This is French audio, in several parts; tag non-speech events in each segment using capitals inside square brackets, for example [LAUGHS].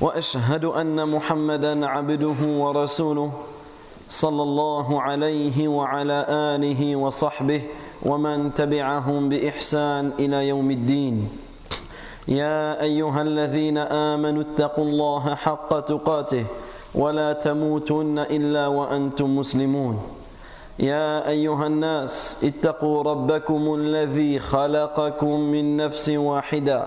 وأشهد أن محمدا عبده ورسوله صلى الله عليه وعلى آله وصحبه ومن تبعهم بإحسان إلى يوم الدين. يا أيها الذين آمنوا اتقوا الله حق تقاته ولا تموتن إلا وأنتم مسلمون. يا أيها الناس اتقوا ربكم الذي خلقكم من نفس واحدة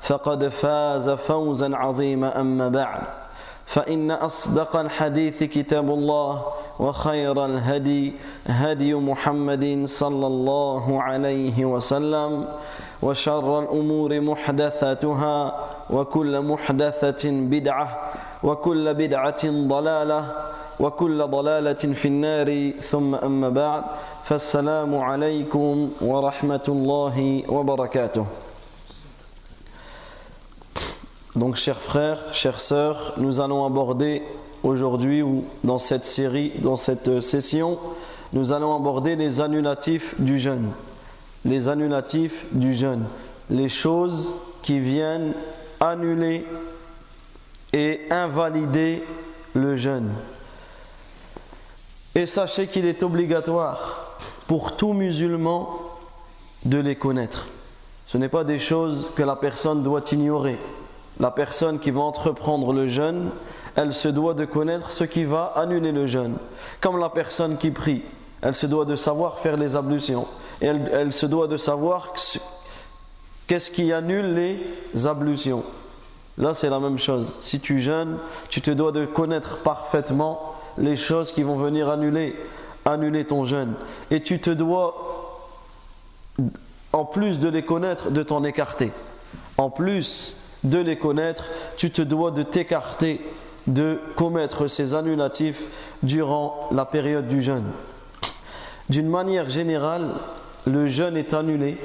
فقد فاز فوزا عظيما أما بعد. فإن أصدق الحديث كتاب الله وخير الهدي هدي محمد صلى الله عليه وسلم وشر الأمور محدثاتها وكل محدثة بدعة وكل بدعة ضلالة وكل ضلالة في النار. ثم أما بعد فالسلام عليكم ورحمة الله وبركاته. Donc, chers frères, chères sœurs, nous allons aborder aujourd'hui ou dans cette série, dans cette session, nous allons aborder les annulatifs du jeûne. Les annulatifs du jeûne. Les choses qui viennent annuler et invalider le jeûne. Et sachez qu'il est obligatoire pour tout musulman de les connaître. Ce n'est pas des choses que la personne doit ignorer la personne qui va entreprendre le jeûne, elle se doit de connaître ce qui va annuler le jeûne. Comme la personne qui prie, elle se doit de savoir faire les ablutions. Et elle, elle se doit de savoir qu'est-ce qui annule les ablutions. Là, c'est la même chose. Si tu jeûnes, tu te dois de connaître parfaitement les choses qui vont venir annuler, annuler ton jeûne. Et tu te dois, en plus de les connaître, de t'en écarter. En plus de les connaître, tu te dois de t'écarter de commettre ces annulatifs durant la période du jeûne. D'une manière générale, le jeûne est annulé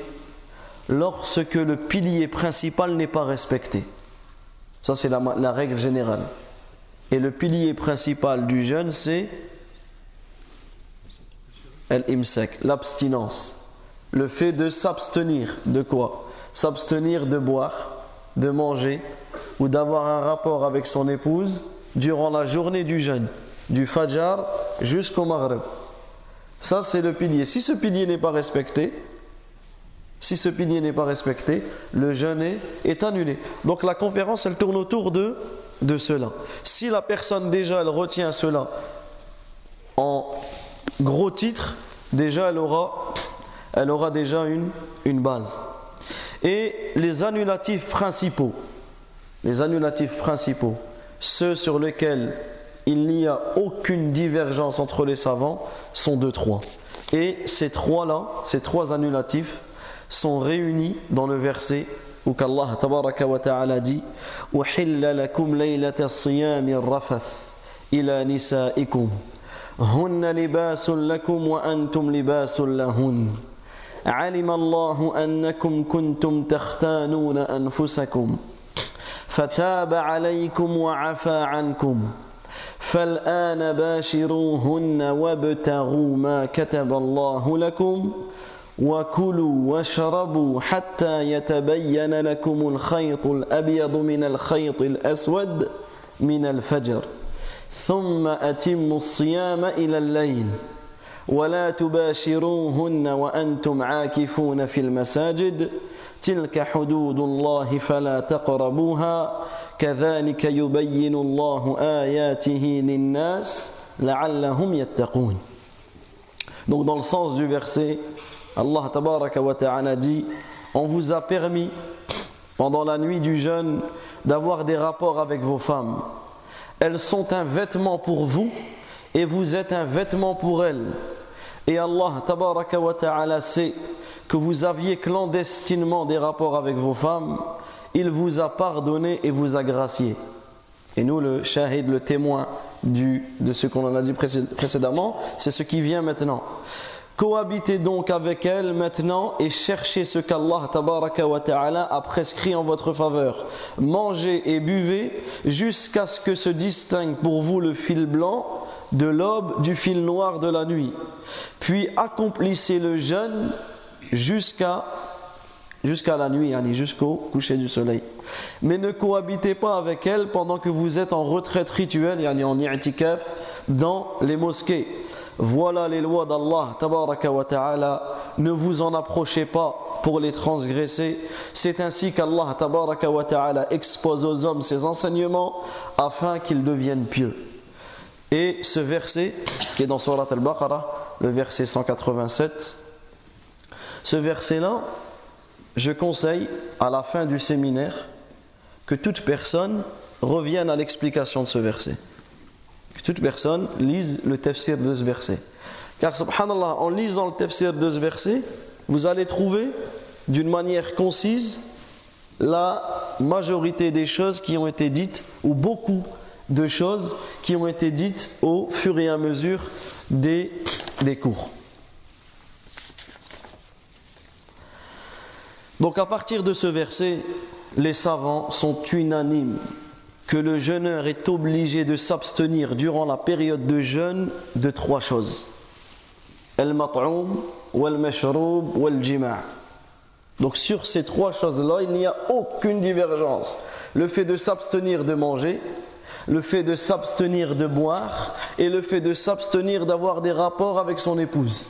lorsque le pilier principal n'est pas respecté. Ça, c'est la, règle générale. Et le pilier principal du jeûne, c'est l'abstinence. Le fait de s'abstenir de quoi? S'abstenir de boire, de manger ou d'avoir un rapport avec son épouse durant la journée du jeûne, du Fajr jusqu'au Maghreb. Ça, c'est le pilier. Si ce pilier n'est pas respecté, si ce pilier n'est pas respecté, le jeûne est, annulé. Donc la conférence, elle tourne autour de, de cela. Si la personne déjà, elle retient cela en gros titre, déjà, elle aura, elle aura déjà une, une base et les annulatifs principaux. Les annulatifs principaux, ceux sur lesquels il n'y a aucune divergence entre les savants, sont de trois. Et ces trois-là, ces trois annulatifs, sont réunis dans le verset où qu'Allah wa ta'ala dit « Uhilla lakum laylata siyami rafath ila nisaikum hunna libasun lakum wa antum libasun lahun » علم الله أنكم كنتم تختانون أنفسكم فتاب عليكم وعفى عنكم فالآن باشروهن وابتغوا ما كتب الله لكم وكلوا واشربوا حتى يتبين لكم الخيط الأبيض من الخيط الأسود من الفجر ثم أتموا الصيام إلى الليل ولا تباشروهن وأنتم عاكفون في المساجد تلك حدود الله فلا تقربوها كذلك يبين الله آياته للناس لعلهم يتقون Donc dans le sens du verset, Allah tabaraka wa ta'ala dit On vous a permis pendant la nuit du jeûne d'avoir des rapports avec vos femmes. Elles sont un vêtement pour vous et vous êtes un vêtement pour elles. Et Allah tabaraka wa ta'ala sait que vous aviez clandestinement des rapports avec vos femmes, il vous a pardonné et vous a gracié. Et nous, le shahid, le témoin du, de ce qu'on en a dit précédemment, c'est ce qui vient maintenant. Cohabitez donc avec elle maintenant et cherchez ce qu'Allah a prescrit en votre faveur. Mangez et buvez jusqu'à ce que se distingue pour vous le fil blanc de l'aube du fil noir de la nuit. Puis accomplissez le jeûne jusqu'à jusqu'à la nuit, jusqu'au coucher du soleil. Mais ne cohabitez pas avec elle pendant que vous êtes en retraite rituelle, en i'tikaf, dans les mosquées. Voilà les lois d'Allah, tabaraka wa ta'ala. Ne vous en approchez pas pour les transgresser. C'est ainsi qu'Allah, tabaraka wa ta'ala, expose aux hommes ses enseignements afin qu'ils deviennent pieux. Et ce verset, qui est dans Surat al-Baqarah, le verset 187, ce verset-là, je conseille à la fin du séminaire que toute personne revienne à l'explication de ce verset. Que toute personne lise le tafsir de ce verset. Car subhanallah, en lisant le tafsir de ce verset, vous allez trouver d'une manière concise la majorité des choses qui ont été dites, ou beaucoup de choses qui ont été dites au fur et à mesure des, des cours. Donc à partir de ce verset, les savants sont unanimes que le jeûneur est obligé de s'abstenir durant la période de jeûne de trois choses. Al-mat'oum, wal-mashroub, wal-jima'. Donc sur ces trois choses-là, il n'y a aucune divergence. Le fait de s'abstenir de manger, le fait de s'abstenir de boire et le fait de s'abstenir d'avoir des rapports avec son épouse.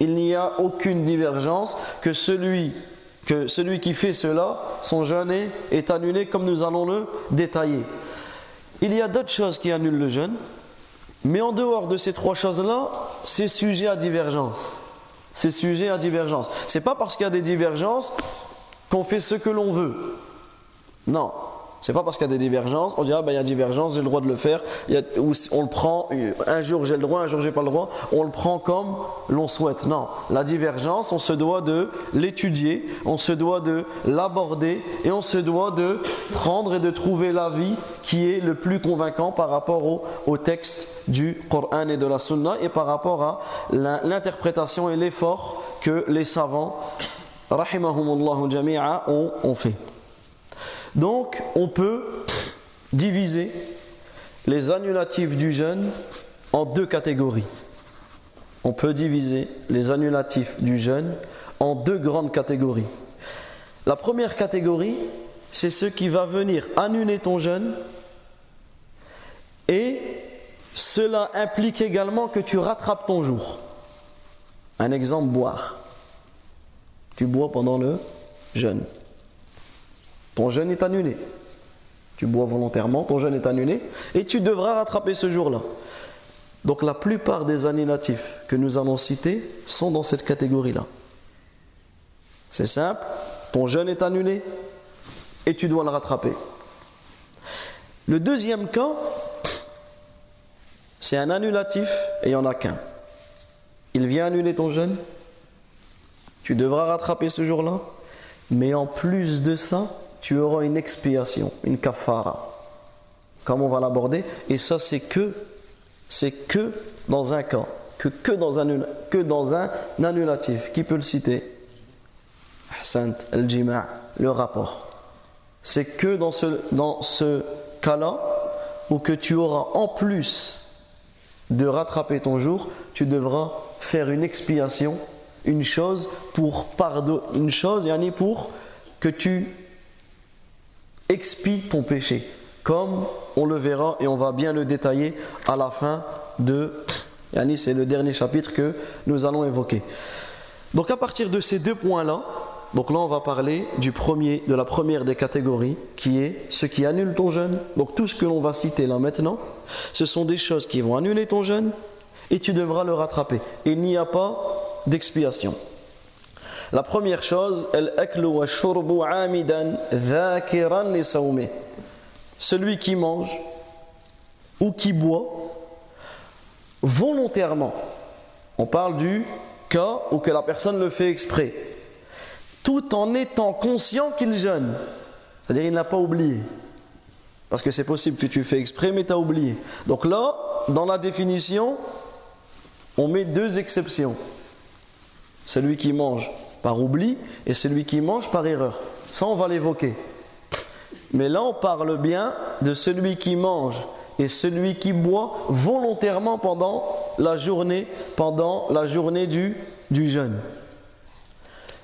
Il n'y a aucune divergence que celui que celui qui fait cela, son jeûne est, annulé comme nous allons le détailler. Il y a d'autres choses qui annulent le jeûne, mais en dehors de ces trois choses-là, c'est sujet à divergence. C'est sujet à divergence. C'est pas parce qu'il y a des divergences qu'on fait ce que l'on veut. Non, c'est pas parce qu'il y a des divergences, on dit ah ben il y a divergence, j'ai le droit de le faire. on le prend, un jour j'ai le droit, un jour j'ai pas le droit. On le prend comme l'on souhaite. Non, la divergence, on se doit de l'étudier, on se doit de l'aborder et on se doit de prendre et de trouver l'avis qui est le plus convaincant par rapport au, texte du Coran et de la Sunna et par rapport à l'interprétation et l'effort que les savants, rahimahumullah jami'a, ont fait. Donc, on peut diviser les annulatifs du jeûne en deux catégories. On peut diviser les annulatifs du jeûne en deux grandes catégories. La première catégorie, c'est ce qui va venir annuler ton jeûne et cela implique également que tu rattrapes ton jour. Un exemple, boire. Tu bois pendant le jeûne. Ton jeûne est annulé. Tu bois volontairement, ton jeûne est annulé, et tu devras rattraper ce jour-là. Donc la plupart des annulatifs que nous allons citer sont dans cette catégorie-là. C'est simple, ton jeûne est annulé et tu dois le rattraper. Le deuxième cas, c'est un annulatif et il n'y en a qu'un. Il vient annuler ton jeûne, tu devras rattraper ce jour-là, mais en plus de ça, tu auras une expiation, une kafara. Comme on va l'aborder, et ça c'est que c'est que dans un cas, que, que, dans un, que dans un annulatif. Qui peut le citer? Le rapport. C'est que dans ce, dans ce cas-là où que tu auras en plus de rattraper ton jour, tu devras faire une expiation, une chose pour pardon, une chose, yani pour que tu expie ton péché, comme on le verra et on va bien le détailler à la fin de Yani, c'est le dernier chapitre que nous allons évoquer. Donc à partir de ces deux points-là, donc là on va parler du premier, de la première des catégories, qui est ce qui annule ton jeûne. Donc tout ce que l'on va citer là maintenant, ce sont des choses qui vont annuler ton jeûne et tu devras le rattraper. Il n'y a pas d'expiation. La première chose, celui qui mange ou qui boit volontairement. On parle du cas où que la personne le fait exprès, tout en étant conscient qu'il jeûne. C'est-à-dire qu'il n'a pas oublié. Parce que c'est possible que tu fais exprès, mais tu as oublié. Donc là, dans la définition, on met deux exceptions. Celui qui mange par oubli et celui qui mange par erreur. Ça, on va l'évoquer. Mais là, on parle bien de celui qui mange et celui qui boit volontairement pendant la journée, pendant la journée du, du jeûne.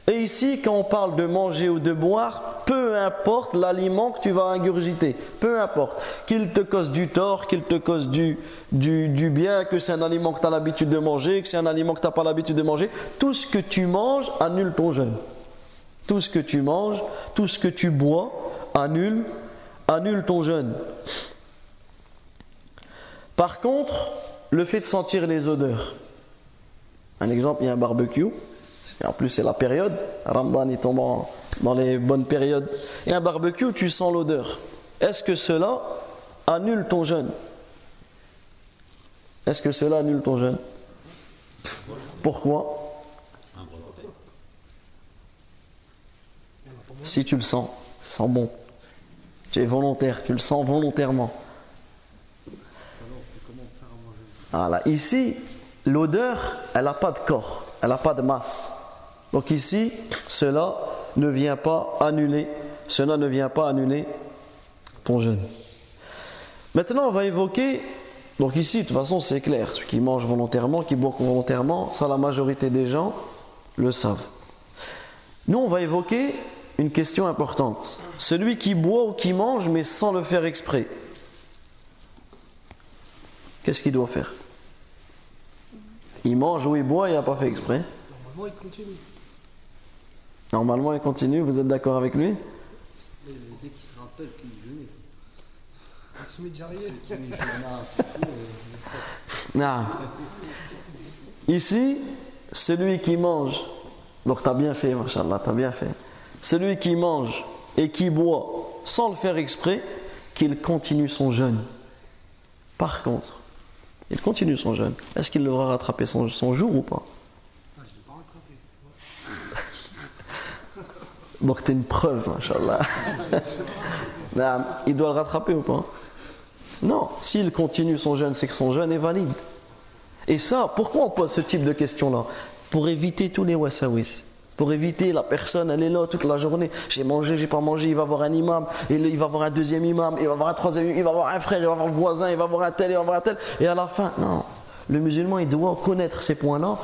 Et ici, quand on parle de manger ou de boire, peu importe l'aliment que tu vas ingurgiter, peu importe, qu'il te cause du tort, qu'il te cause du, bien, que c'est un aliment que tu as l'habitude de manger, que c'est un aliment que tu n'as pas l'habitude de manger, tout ce que tu manges annule ton jeûne. Tout ce que tu manges, tout ce que tu bois annule, annule ton jeûne. Par contre, le fait de sentir les odeurs. Un exemple, il y a un barbecue, en plus c'est la période, Ramadan est tombant dans les bonnes périodes, et un barbecue, tu sens l'odeur. Est-ce que cela annule ton jeûne? Est-ce que cela annule ton jeûne? Pourquoi? Si tu le sens, ça sent bon. Tu es volontaire, tu le sens volontairement. Voilà. Ici, l'odeur, elle n'a pas de corps, elle n'a pas de masse. Donc ici, cela ne vient pas annuler, cela ne vient pas annuler ton jeûne. Maintenant, on va évoquer, donc ici, de toute façon, c'est clair, ceux qui mangent volontairement, qui boivent volontairement, ça la majorité des gens le savent. Nous, on va évoquer une question importante. Celui qui boit ou qui mange, mais sans le faire exprès, qu'est-ce qu'il doit faire? Il mange ou il boit, il n'a pas fait exprès? Normalement, il continue. Normalement, il continue, vous êtes d'accord avec lui? Dès qu'il se rappelle qu'il jeûne. Il se met déjà rien. Non. Ici, celui qui mange, donc tu as bien fait, machallah, tu as bien fait. Celui qui mange et qui boit sans le faire exprès, qu'il continue son jeûne. Par contre, il continue son jeûne. Est-ce qu'il devra rattraper son, jour ou pas Ah, je l'ai pas rattrapé. Donc t'es une preuve, machallah. [LAUGHS] il doit le rattraper ou pas? Non, s'il continue son jeûne, c'est que son jeûne est valide. Et ça, pourquoi on pose ce type de questions-là Pour éviter tous les wasawis pour éviter la personne, elle est là toute la journée. J'ai mangé, j'ai pas mangé. Il va voir un imam, et il va voir un deuxième imam, il va voir un troisième, il va voir un frère, il va voir le voisin, il va voir un tel, il va voir un tel. Et à la fin, non. Le musulman, il doit connaître ces points-là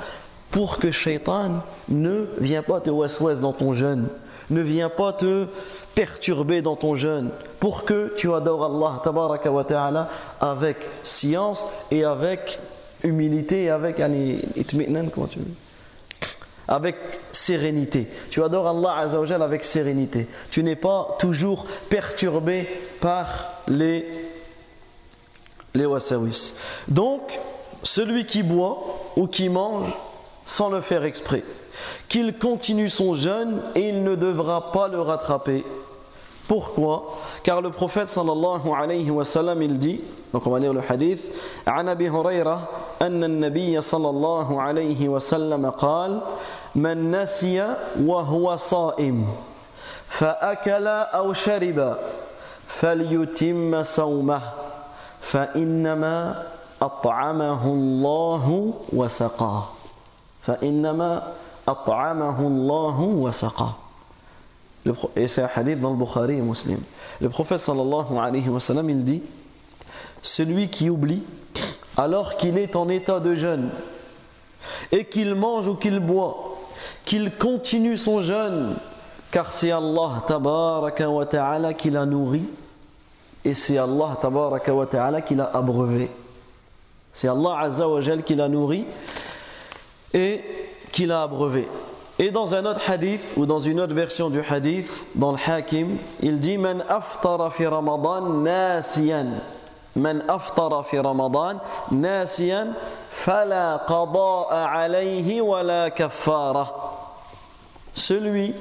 pour que Shaitan ne vienne pas te ouest dans ton jeûne, ne vienne pas te perturber dans ton jeûne, pour que tu adores Allah avec science et avec humilité et avec sérénité. Tu adores Allah Azzawajal avec sérénité. Tu n'es pas toujours perturbé par les, les wasawis. Donc, celui qui boit ou qui mange sans le faire exprès, qu'il continue son jeûne et il ne devra pas le rattraper. Pourquoi Car le prophète sallallahu alayhi wa sallam il dit, donc on va lire le hadith, عن أبي هريرة أن النبي صلى الله عليه وسلم قال من نسي وهو صائم فأكل أو شرب فليتم صومه فإنما أطعمه الله وسقاه فإنما أطعمه الله وسقاه et c'est un hadith dans le Bukhari et Muslim. Le prophète sallallahu alayhi wa sallam, il dit Celui qui oublie, alors qu'il est en état de jeûne, et qu'il mange ou qu'il boit, qu'il continue son jeûne, car c'est Allah tabaraka wa ta'ala qui l'a nourri et c'est Allah tabaraka wa ta'ala qui l'a abreuvé. C'est Allah azza wa jal qui l'a nourri et qui l'a abreuvé. Et dans un autre hadith, ou dans une autre version du hadith, dans le Hakim, il dit Man aftara fi Ramadan nasiyan. Man aftara fi Ramadan nasiyan, fala qada'a alayhi wa la kaffara. Celui,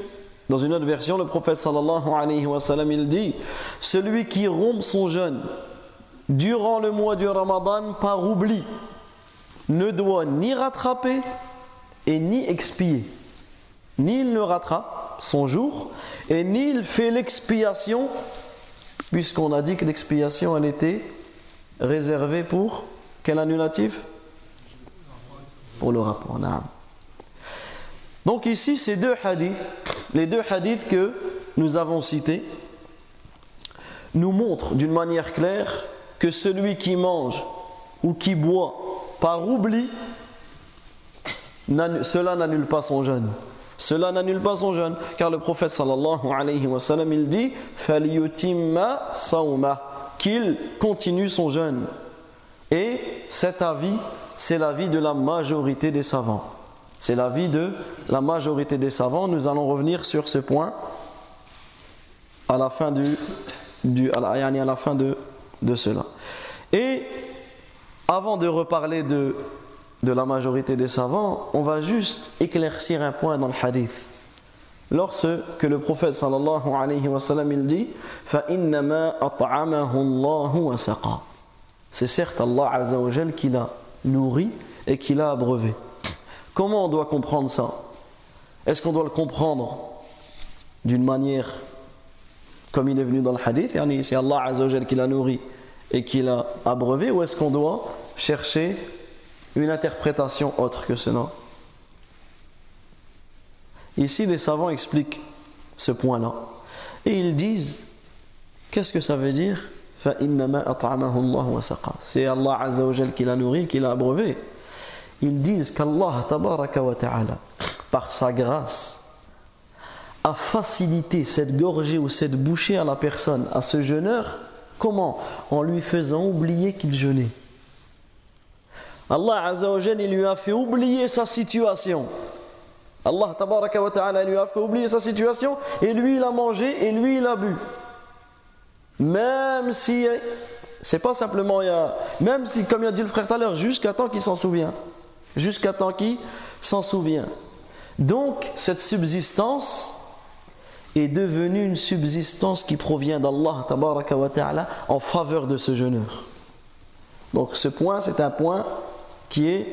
dans une autre version, le prophète sallallahu alayhi wa sallam, il dit Celui qui rompt son jeûne durant le mois du Ramadan par oubli ne doit ni rattraper et ni expier ni il ne rattrape son jour, et ni il fait l'expiation, puisqu'on a dit que l'expiation, elle était réservée pour quel annulatif? Pour le rapport. Donc ici, ces deux hadiths, les deux hadiths que nous avons cités, nous montrent d'une manière claire que celui qui mange ou qui boit par oubli, cela n'annule pas son jeûne. Cela n'annule pas son jeûne, car le prophète sallallahu alayhi wa sallam, il dit qu'il continue son jeûne. Et cet avis, c'est l'avis de la majorité des savants. C'est l'avis de la majorité des savants. Nous allons revenir sur ce point à la fin de cela. Et avant de reparler de de la majorité des savants, on va juste éclaircir un point dans le hadith. Lorsque le prophète sallallahu alayhi wa sallam il dit C'est certes Allah azza qui l'a nourri et qui l'a abreuvé. Comment on doit comprendre ça? Est-ce qu'on doit le comprendre d'une manière comme il est venu dans le hadith c'est Allah azza qui l'a nourri et qui l'a abreuvé ou est-ce qu'on doit chercher une interprétation autre que cela. Ici, les savants expliquent ce point-là. Et ils disent, qu'est-ce que ça veut dire? C'est Allah Azzawajal qui l'a nourri, qui l'a abreuvé. Ils disent qu'Allah, par sa grâce, a facilité cette gorgée ou cette bouchée à la personne, à ce jeûneur. Comment? En lui faisant oublier qu'il jeûnait. Allah Azzawajal, il lui a fait oublier sa situation. Allah tabaraka wa ta'ala lui a fait oublier sa situation et lui il a mangé et lui il a bu. Même si c'est pas simplement il y a, même si comme il a dit le frère tout à l'heure jusqu'à temps qu'il s'en souvient. Jusqu'à temps qu'il s'en souvient. Donc cette subsistance est devenue une subsistance qui provient d'Allah tabaraka wa ta'ala en faveur de ce jeûneur. Donc ce point c'est un point qui est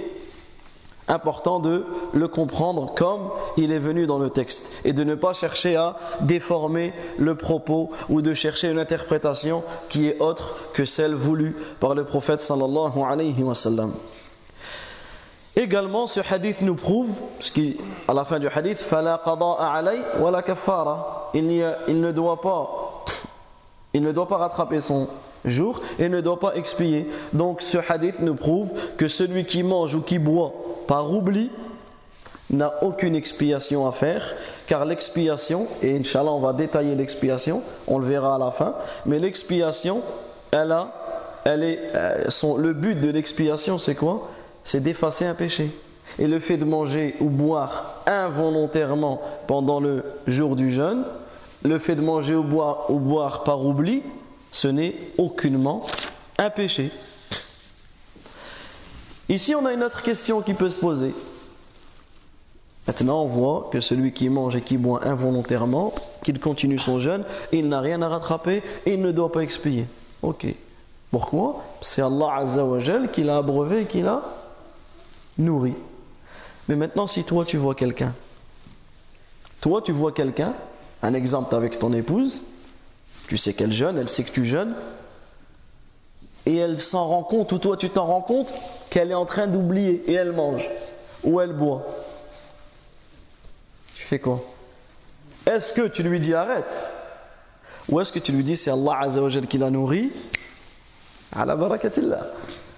important de le comprendre comme il est venu dans le texte et de ne pas chercher à déformer le propos ou de chercher une interprétation qui est autre que celle voulue par le prophète sallallahu alayhi wa sallam. Également, ce hadith nous prouve, ce qui, à la fin du hadith, il ne doit pas, il ne doit pas rattraper son jour et ne doit pas expier. Donc ce hadith nous prouve que celui qui mange ou qui boit par oubli n'a aucune expiation à faire, car l'expiation, et Inch'Allah on va détailler l'expiation, on le verra à la fin, mais l'expiation, elle a, elle est, euh, le but de l'expiation c'est quoi? C'est d'effacer un péché. Et le fait de manger ou boire involontairement pendant le jour du jeûne, le fait de manger ou boire, ou boire par oubli, ce n'est aucunement un péché. Ici, on a une autre question qui peut se poser. Maintenant, on voit que celui qui mange et qui boit involontairement, qu'il continue son jeûne, il n'a rien à rattraper et il ne doit pas expier. Ok. Pourquoi? C'est Allah Azzawajal qui l'a abreuvé et qui l'a nourri. Mais maintenant, si toi tu vois quelqu'un, toi tu vois quelqu'un, un exemple avec ton épouse, tu sais qu'elle jeûne, elle sait que tu jeûnes. Et elle s'en rend compte, ou toi tu t'en rends compte, qu'elle est en train d'oublier et elle mange. Ou elle boit. Tu fais quoi? Est-ce que tu lui dis arrête? Ou est-ce que tu lui dis c'est Allah Azzawajal qui l'a nourri? La barakatillah.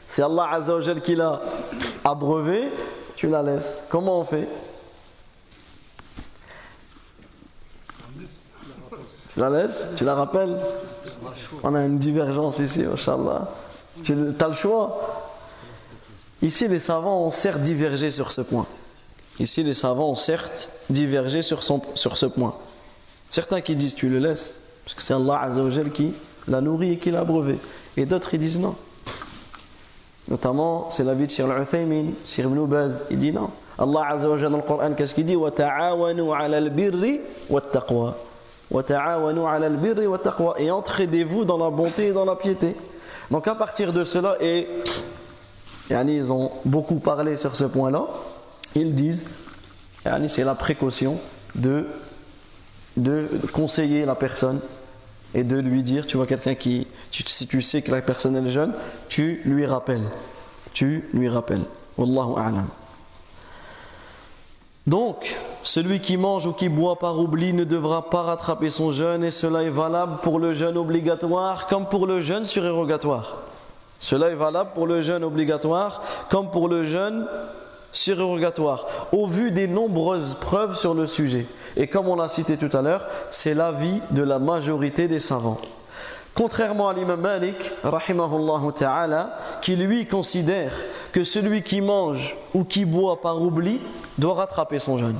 C'est Allah Azzawajal qui l'a abreuvé, tu la laisses. Comment on fait Tu la laisses Tu la rappelles On a une divergence ici, Inch'Allah. Tu as le choix Ici, les savants ont certes divergé sur ce point. Ici, les savants ont certes divergé sur, son, sur ce point. Certains qui disent tu le laisses, parce que c'est Allah Azzawajal qui l'a nourri et qui l'a abreuvé. Et d'autres, ils disent non. Notamment, c'est l'avis de Shir al-Uthaymin, Shir ibn Baz, il dit non. Allah Azzawajal dans le Coran, qu'est-ce qu'il dit وَتَعَاوَنُوا عَلَى الْبِرِّ وَالتَّقْوَى Et entraidez-vous dans la bonté et dans la piété. Donc à partir de cela, et, et ils ont beaucoup parlé sur ce point-là, ils disent, c'est la précaution de, de conseiller la personne et de lui dire, tu vois quelqu'un qui, si tu sais que la personne est jeune, tu lui rappelles. Tu lui rappelles. Wallahu a'lam. Donc, celui qui mange ou qui boit par oubli ne devra pas rattraper son jeûne et cela est valable pour le jeûne obligatoire comme pour le jeûne surérogatoire. Cela est valable pour le jeûne obligatoire comme pour le jeûne surérogatoire, au vu des nombreuses preuves sur le sujet. Et comme on l'a cité tout à l'heure, c'est l'avis de la majorité des savants. Contrairement à l'imam Malik, rahimahullah ta'ala, qui lui considère que celui qui mange ou qui boit par oubli doit rattraper son jeûne.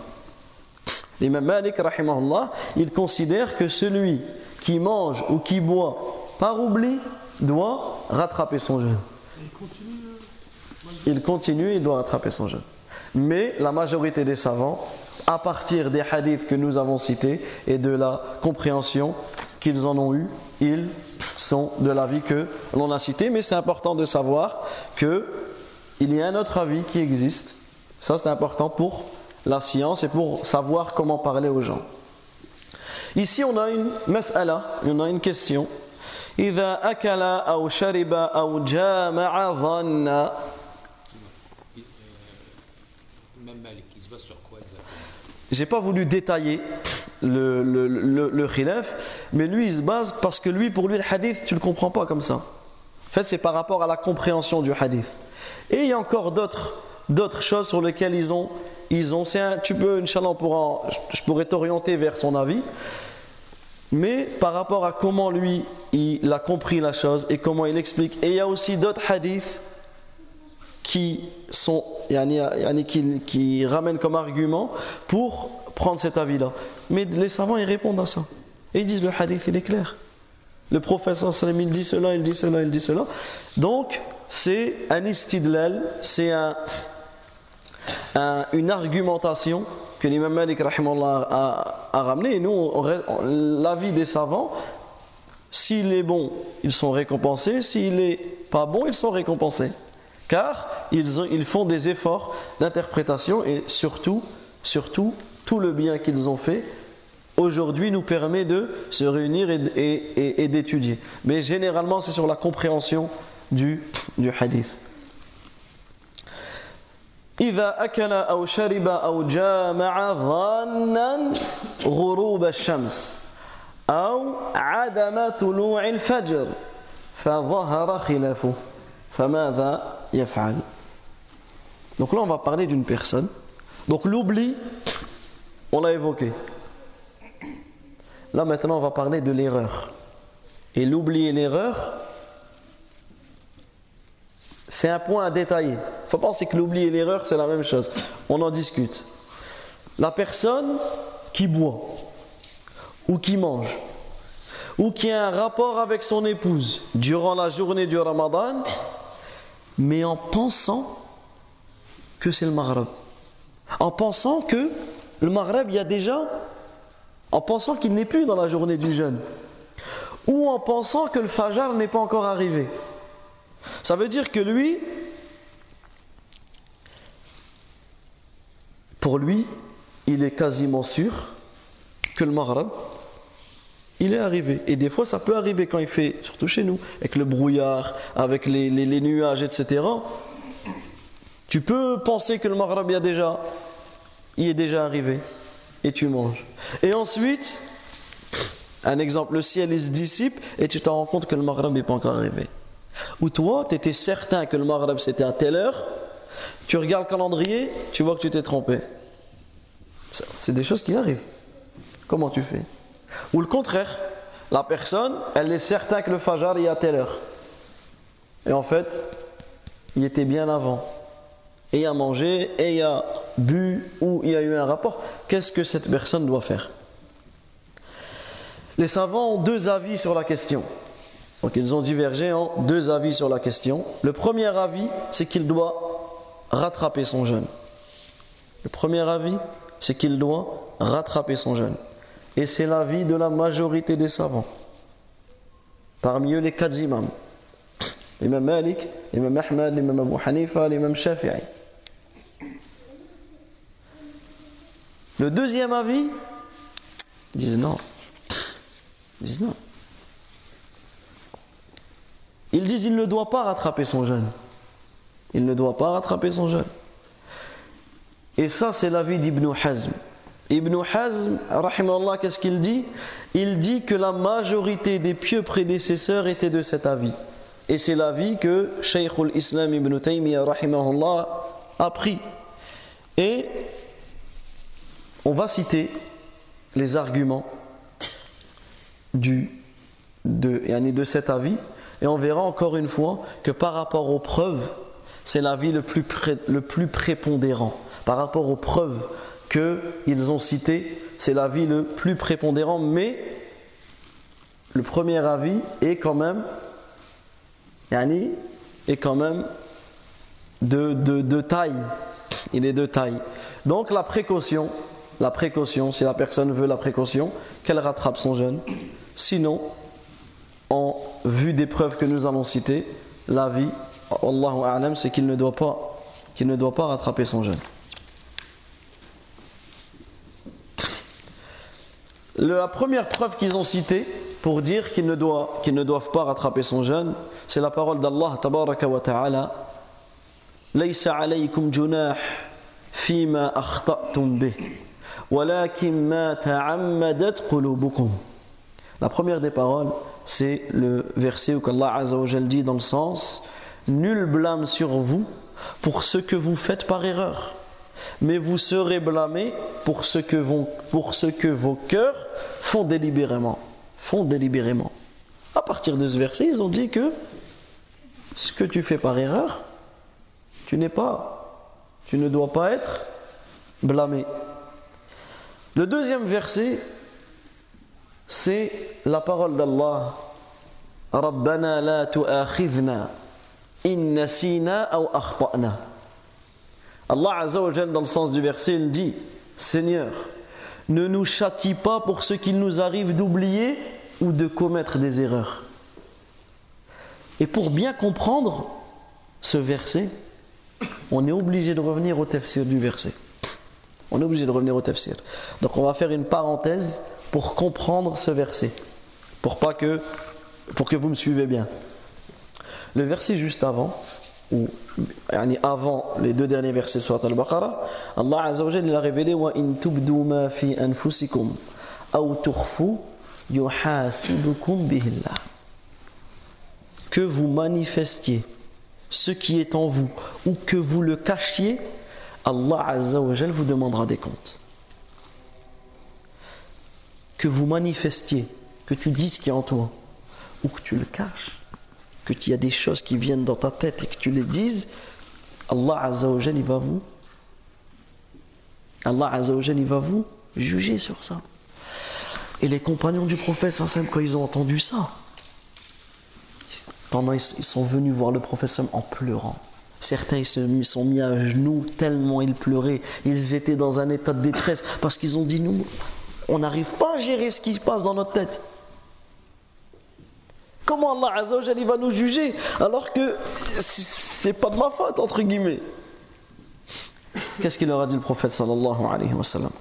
L'imam Malik, rahimahullah, il considère que celui qui mange ou qui boit par oubli doit rattraper son jeûne. Il continue. Il doit rattraper son jeûne. Mais la majorité des savants, à partir des hadiths que nous avons cités et de la compréhension qu'ils en ont eu, ils sont de l'avis que l'on a cité. Mais c'est important de savoir que il y a un autre avis qui existe. Ça, c'est important pour la science et pour savoir comment parler aux gens. Ici, on a une mas'ala, on a une question. إذا أكل أو شرب أو جامع ظن Même Malik, il se base sur quoi exactement j'ai pas voulu détailler le, le, le, khilaf, mais lui il se base parce que lui, pour lui, le hadith, tu le comprends pas comme ça. En fait, c'est par rapport à la compréhension du hadith. Et il y a encore d'autres, choses sur lesquelles ils ont, ils ont. un- tu peux, Inch'Allah, pourra, je pourrais t'orienter vers son avis. Mais par rapport à comment lui, il a compris la chose et comment il explique. Et il y a aussi d'autres hadiths qui sont qui, qui ramènent comme argument pour prendre cet avis-là. Mais les savants ils répondent à ça. Et ils disent le hadith il est clair. Le professeur sallam il dit cela, il dit cela, il dit cela. Donc c'est un istidlal, c'est un, un- une argumentation que l'imam Malik a, a ramené. Et nous, l'avis des savants, s'il est bon, ils sont récompensés. S'il est pas bon, ils sont récompensés Car ils, ont- ils font des efforts d'interprétation et surtout, surtout, tout le bien qu'ils ont fait aujourd'hui nous permet de se réunir et, et- et- et d'étudier. Mais généralement, c'est sur la compréhension du, du hadith. إذا أكل أو شرب أو جامع ظانا غروب الشمس أو عدم طلوع الفجر فظهر خلافه فماذا Donc là, on va parler d'une personne. Donc l'oubli, on l'a évoqué. Là maintenant, on va parler de l'erreur. Et l'oubli et l'erreur, c'est un point à détailler. Il faut penser que l'oubli et l'erreur, c'est la même chose. On en discute. La personne qui boit, ou qui mange, ou qui a un rapport avec son épouse durant la journée du ramadan, mais en pensant que c'est le Maghreb. En pensant que le Maghreb, il y a déjà, en pensant qu'il n'est plus dans la journée du jeûne, ou en pensant que le Fajr n'est pas encore arrivé. Ça veut dire que lui, pour lui, il est quasiment sûr que le Maghreb, il est arrivé. Et des fois, ça peut arriver quand il fait, surtout chez nous, avec le brouillard, avec les, les- nuages, etc. Tu peux penser que le Maghreb, y déjà, est déjà arrivé. Et tu manges. Et ensuite, un exemple, le ciel, il se dissipe et tu te rends compte que le Maghreb n'est pas encore arrivé. Ou toi, tu étais certain que le Maghreb, c'était à telle heure. Tu regardes le calendrier, tu vois que tu t'es trompé. C'est des choses qui arrivent. Comment tu fais? Ou le contraire, la personne, elle est certaine que le Fajr est à telle heure. Et en fait, il était bien avant. et a mangé, et a bu, ou il a eu un rapport, qu'est-ce que cette personne doit faire? Les savants ont deux avis sur la question. Donc ils ont divergé en deux avis sur la question. Le premier avis, c'est qu'il doit rattraper son jeûne. Le premier avis, c'est qu'il doit rattraper son jeûne. Et c'est l'avis de la majorité des savants. Parmi eux, les quatre imams. L'imam Malik, l'imam Ahmad, l'imam Abu Hanifa, l'imam Shafi'i. Le deuxième avis, ils disent non. Ils disent non. Ils disent il ne doit pas rattraper son jeûne. Il ne doit pas rattraper son jeûne. Et ça, c'est l'avis d'Ibn Hazm. Ibn Hazm, rahimallah, qu'est-ce qu'il dit? Il dit que la majorité des pieux prédécesseurs étaient de cet avis. Et c'est l'avis que Shaykh al-Islam Ibn Taymiyyah, rahimahullah, a pris. Et on va citer les arguments du, de, de cet avis et on verra encore une fois que par rapport aux preuves, c'est l'avis le plus, le plus prépondérant. Par rapport aux preuves qu'ils ont citées, c'est l'avis le plus prépondérant, mais le premier avis est quand même, yani, est quand même de, de, taille. Il est de taille. Donc la précaution, la précaution, si la personne veut la précaution, qu'elle rattrape son jeûne. Sinon, en vue des preuves que nous allons citer, l'avis, Allahu c'est qu'il ne doit pas rattraper son jeûne. La première preuve qu'ils ont citée pour dire qu'ils ne, doivent, qu'ils ne doivent pas rattraper son jeûne, c'est la parole d'Allah tabaraka wa ta'ala ليس عليكم جناح فيما أخطأتم به ولكن ما تعمدت قلوبكم La première des paroles, c'est le verset où Allah Azzawajal dit dans le sens Nul blâme sur vous pour ce que vous faites par erreur, mais vous serez blâmés pour ce que vos, pour ce que vos cœurs font délibérément. Font délibérément. À partir de ce verset, ils ont dit que ce que tu fais par erreur, tu n'es pas, tu ne dois pas être blâmé. Le deuxième verset, c'est la parole d'Allah. Rabbana la tu'akhidna in nasina aw akhtana. Allah Azza wa Jalla dans le sens du verset, dit Seigneur, ne nous châtie pas pour ce qu'il nous arrive d'oublier ou de commettre des erreurs. Et pour bien comprendre ce verset, on est obligé de revenir au tafsir du verset. On est obligé de revenir au tafsir. Donc on va faire une parenthèse pour comprendre ce verset, pour que, pour que vous me suivez bien. Le verset juste avant, ou avant les deux derniers versets sur Al-Baqarah, Allah Azza wa Jalla a révélé. Que vous manifestiez ce qui est en vous ou que vous le cachiez, Allah Azza vous demandera des comptes que vous manifestiez, que tu dises ce qui est en toi, ou que tu le caches, que tu y a des choses qui viennent dans ta tête et que tu les dises, Allah Azza wa il va vous Allah Azza wa il va vous juger sur ça. Et les compagnons du prophète, quand ils ont entendu ça, ils sont venus voir le prophète en pleurant. Certains ils se sont mis à genoux tellement ils pleuraient. Ils étaient dans un état de détresse parce qu'ils ont dit nous, on n'arrive pas à gérer ce qui se passe dans notre tête. Comment Allah Azzawajal va nous juger alors que c'est pas de ma faute entre guillemets Qu'est-ce qu'il leur a dit le prophète sallallahu alayhi wa sallam?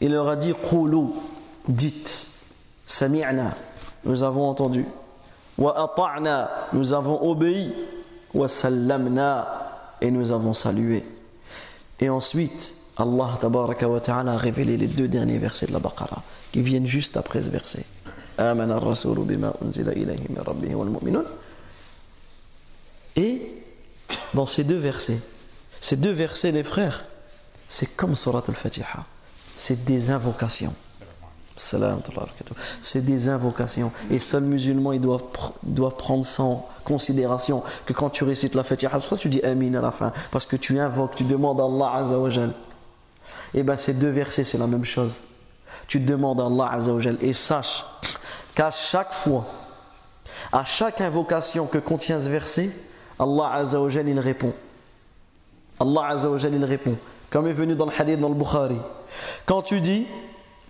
Il leur a dit Qulu, dites, sami'na, nous avons entendu, wa nous avons obéi, wa et nous avons salué. Et ensuite, Allah wa ta'ala a révélé les deux derniers versets de la Baqarah qui viennent juste après ce verset. Et dans ces deux versets, ces deux versets, les frères, c'est comme Surat al-Fatiha. C'est des invocations. C'est des invocations. Et seul musulman, il doit, pr- doit prendre ça considération. Que quand tu récites la Fatiha, pourquoi tu dis Amin à la fin Parce que tu invoques, tu demandes à Allah Azza wa Jal. Et bien ces deux versets, c'est la même chose. Tu demandes à Allah Azza wa Jal. Et sache qu'à chaque fois, à chaque invocation que contient ce verset, Allah Azza wa Jal, il répond. Allah Azza wa Jal, il répond. Comme est venu dans le hadith dans le Bukhari. Quand tu dis,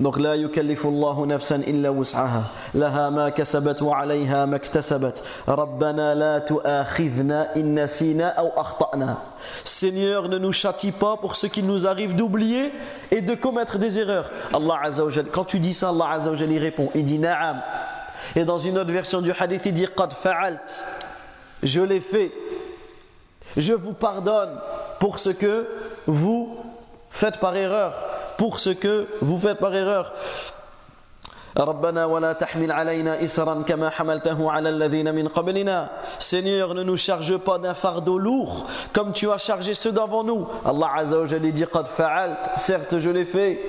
donc la yukallifullahu nafsan illa wus'aha. Laha ma kasabat wa 'alayha ma iktasabat. Rabbana la tu'akhidhna in nasina aw akhtana. Seigneur ne nous châtie pas pour ce qu'il nous arrive d'oublier et de commettre des erreurs. Allah azza wa quand tu dis ça Allah azza wa il répond il dit na'am. Et dans une autre version du hadith il dit qad fa'alt. Je l'ai fait. Je vous pardonne pour ce que vous faites par erreur pour ce que vous faites par erreur. Seigneur, ne nous charge pas d'un fardeau lourd comme tu as chargé ceux d'avant nous. Allah Azza wa dit fa'alt, certes je l'ai fait.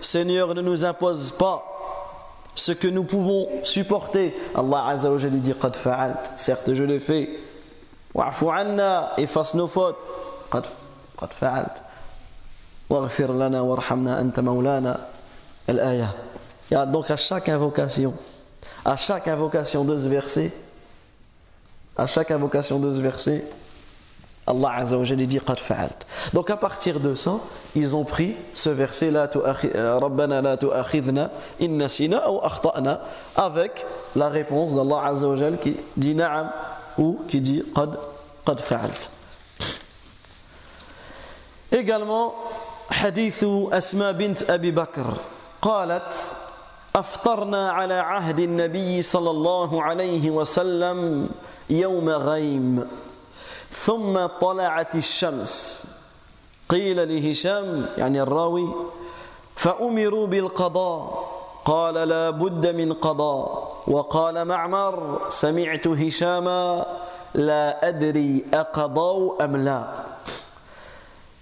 Seigneur, ne nous impose pas ce que nous pouvons supporter. Allah Azza wa dit fa'alt, certes je l'ai fait. Donc à chaque invocation, à chaque invocation de ce verset, à chaque invocation de ce verset, Allah Azza wa dit. Donc à partir de ça, ils ont pris ce verset là euh, Rabbana la in nasina ou akhtana avec la réponse d'Allah Azza wa qui dit na'am. Ou qui dit قد قد فعلت également حديث أسماء بنت أبي بكر قالت أفطرنا على عهد النبي صلى الله عليه وسلم يوم غيم ثم طلعت الشمس قيل لهشام يعني الراوي فأمروا بالقضاء قال لا بد من قضاء وقال معمر سمعت هشاما لا أدري أقضوا أم لا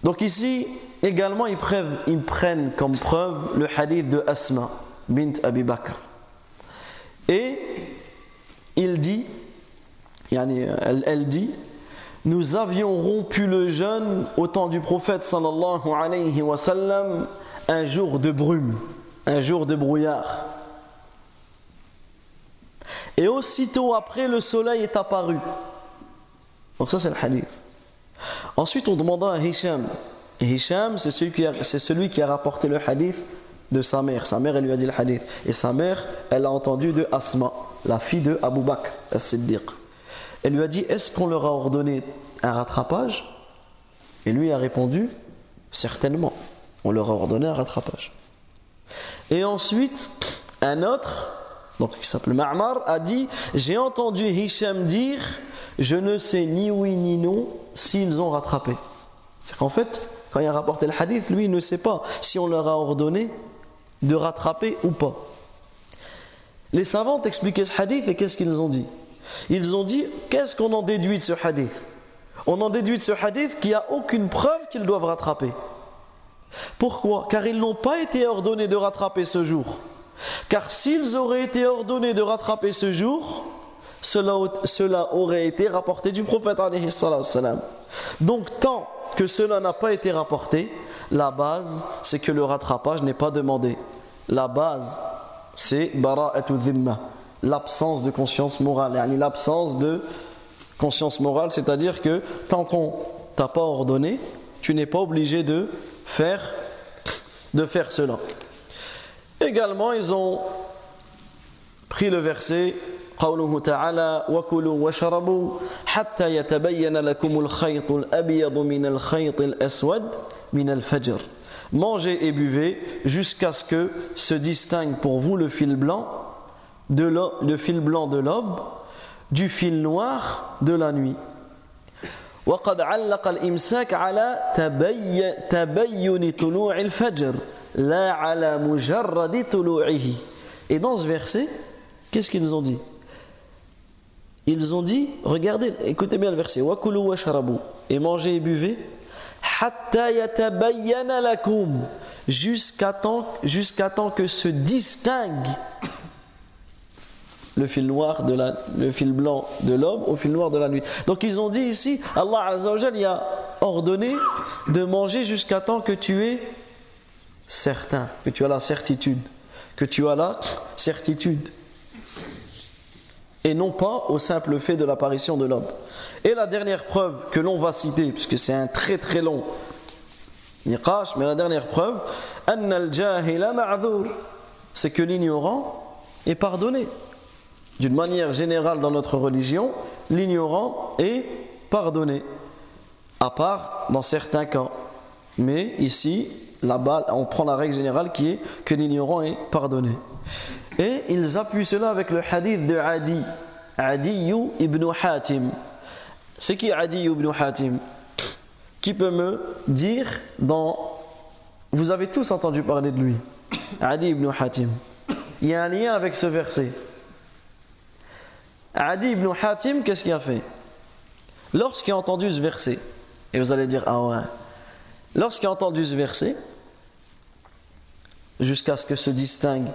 Donc ici, également, ils prennent, ils prennent comme preuve le hadith de Asma bint Abi Bakr. Et il dit, yani, elle, elle dit, nous avions rompu le jeûne au temps du prophète sallallahu alayhi wa sallam un jour de brume, un jour de brouillard. Et aussitôt après, le soleil est apparu. Donc ça c'est le hadith. Ensuite, on demanda à Hisham. Et Hisham, c'est celui, qui a, celui qui a rapporté le hadith de sa mère. Sa mère, elle lui a dit le hadith. Et sa mère, elle a entendu de Asma, la fille de Abu Bakr, as-Siddiq. Elle lui a dit Est-ce qu'on leur a ordonné un rattrapage? Et lui a répondu Certainement. On leur a ordonné un rattrapage. Et ensuite, un autre, donc qui s'appelle Ma'mar, a dit J'ai entendu Hisham dire Je ne sais ni oui ni non s'ils ont rattrapé. C'est qu'en fait, quand il a rapporté le hadith, lui il ne sait pas si on leur a ordonné de rattraper ou pas. Les savants expliqué ce hadith et qu'est-ce qu'ils ont dit? Ils ont dit Qu'est-ce qu'on en déduit de ce hadith? On en déduit de ce hadith qu'il n'y a aucune preuve qu'ils doivent rattraper. Pourquoi? Car ils n'ont pas été ordonnés de rattraper ce jour. Car s'ils auraient été ordonnés de rattraper ce jour, cela, cela aurait été rapporté du prophète. Donc tant que cela n'a pas été rapporté, la base c'est que le rattrapage n'est pas demandé. La base c'est l'absence de conscience morale, l'absence de conscience morale, c'est-à-dire que tant qu'on t'a pas ordonné, tu n'es pas obligé de faire de faire cela. Également, ils ont pris le verset قوله تعالى وكلوا واشربوا حتى يتبين لكم الخيط الأبيض من الخيط الأسود من الفجر Mangez et buvez jusqu'à ce que se distingue pour vous le fil blanc de l'aube- le fil blanc de l'aube du fil noir de la nuit. وقد علق الإمساك على تبي تبين طلوع الفجر لا على مجرد طلوعه Et dans ce verset, qu'est-ce qu'ils ont dit Ils ont dit, regardez, écoutez bien le verset, وَكُلُوا وَاشْرَبُوا et mangez et buvez حتى يتبين لكم jusqu'à temps, jusqu'à temps que se distingue le fil noir de blanc de l'homme au fil noir de la nuit. Donc ils ont dit ici, Allah Azzawajal y a ordonné de manger jusqu'à temps que tu es certain, que tu as la certitude, que tu as la certitude. Et non pas au simple fait de l'apparition de l'homme. Et la dernière preuve que l'on va citer, puisque c'est un très très long niqash, mais la dernière preuve, c'est que l'ignorant est pardonné. D'une manière générale dans notre religion, l'ignorant est pardonné, à part dans certains cas. Mais ici, là-bas, on prend la règle générale qui est que l'ignorant est pardonné. Et ils appuient cela avec le hadith de Adi, Adi ibn Hatim. C'est qui Adi ibn Hatim? Qui peut me dire dans. Vous avez tous entendu parler de lui, Adi ibn Hatim. Il y a un lien avec ce verset. Adi ibn Hatim, qu'est-ce qu'il a fait Lorsqu'il a entendu ce verset, et vous allez dire, ah ouais, lorsqu'il a entendu ce verset, jusqu'à ce que se distingue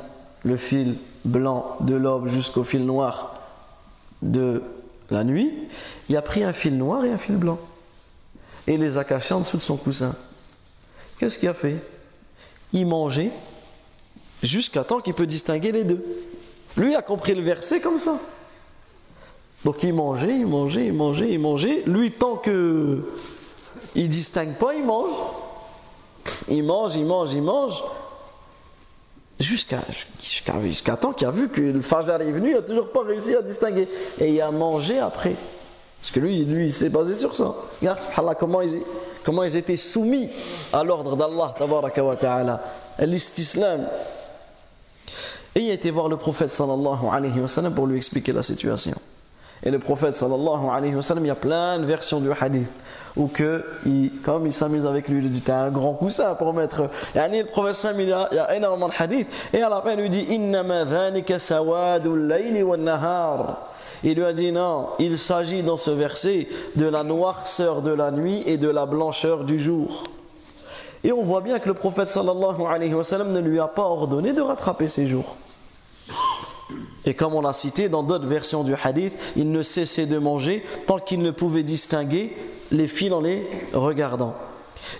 le fil blanc de l'aube jusqu'au fil noir de la nuit, il a pris un fil noir et un fil blanc et les a cachés en dessous de son coussin. Qu'est-ce qu'il a fait Il mangeait jusqu'à temps qu'il peut distinguer les deux. Lui a compris le verset comme ça. Donc il mangeait, il mangeait, il mangeait, il mangeait. Lui, tant que il distingue pas, il mange. Il mange, il mange, il mange. Jusqu'à jusqu'à temps qu'il a vu que le Fajr est venu, il n'a toujours pas réussi à distinguer. Et il a mangé après. Parce que lui, lui il s'est basé sur ça. Regarde, comment ils, comment ils étaient soumis à l'ordre d'Allah, l'istislam. Et il a été voir le prophète sallallahu alayhi wa pour lui expliquer la situation. Et le prophète sallallahu alayhi wa sallam, il y a plein de versions du hadith où que, il, comme il s'amuse avec lui, il lui dit T'as un grand coussin pour mettre. Et le prophète sallam, il a, il a énormément de hadiths. Et à la fin, il lui dit. Il lui a dit non, il s'agit dans ce verset de la noirceur de la nuit et de la blancheur du jour. Et on voit bien que le prophète sallallahu alayhi wa sallam ne lui a pas ordonné de rattraper ses jours. Et comme on l'a cité dans d'autres versions du hadith, il ne cessait de manger tant qu'il ne pouvait distinguer les fils en les regardant.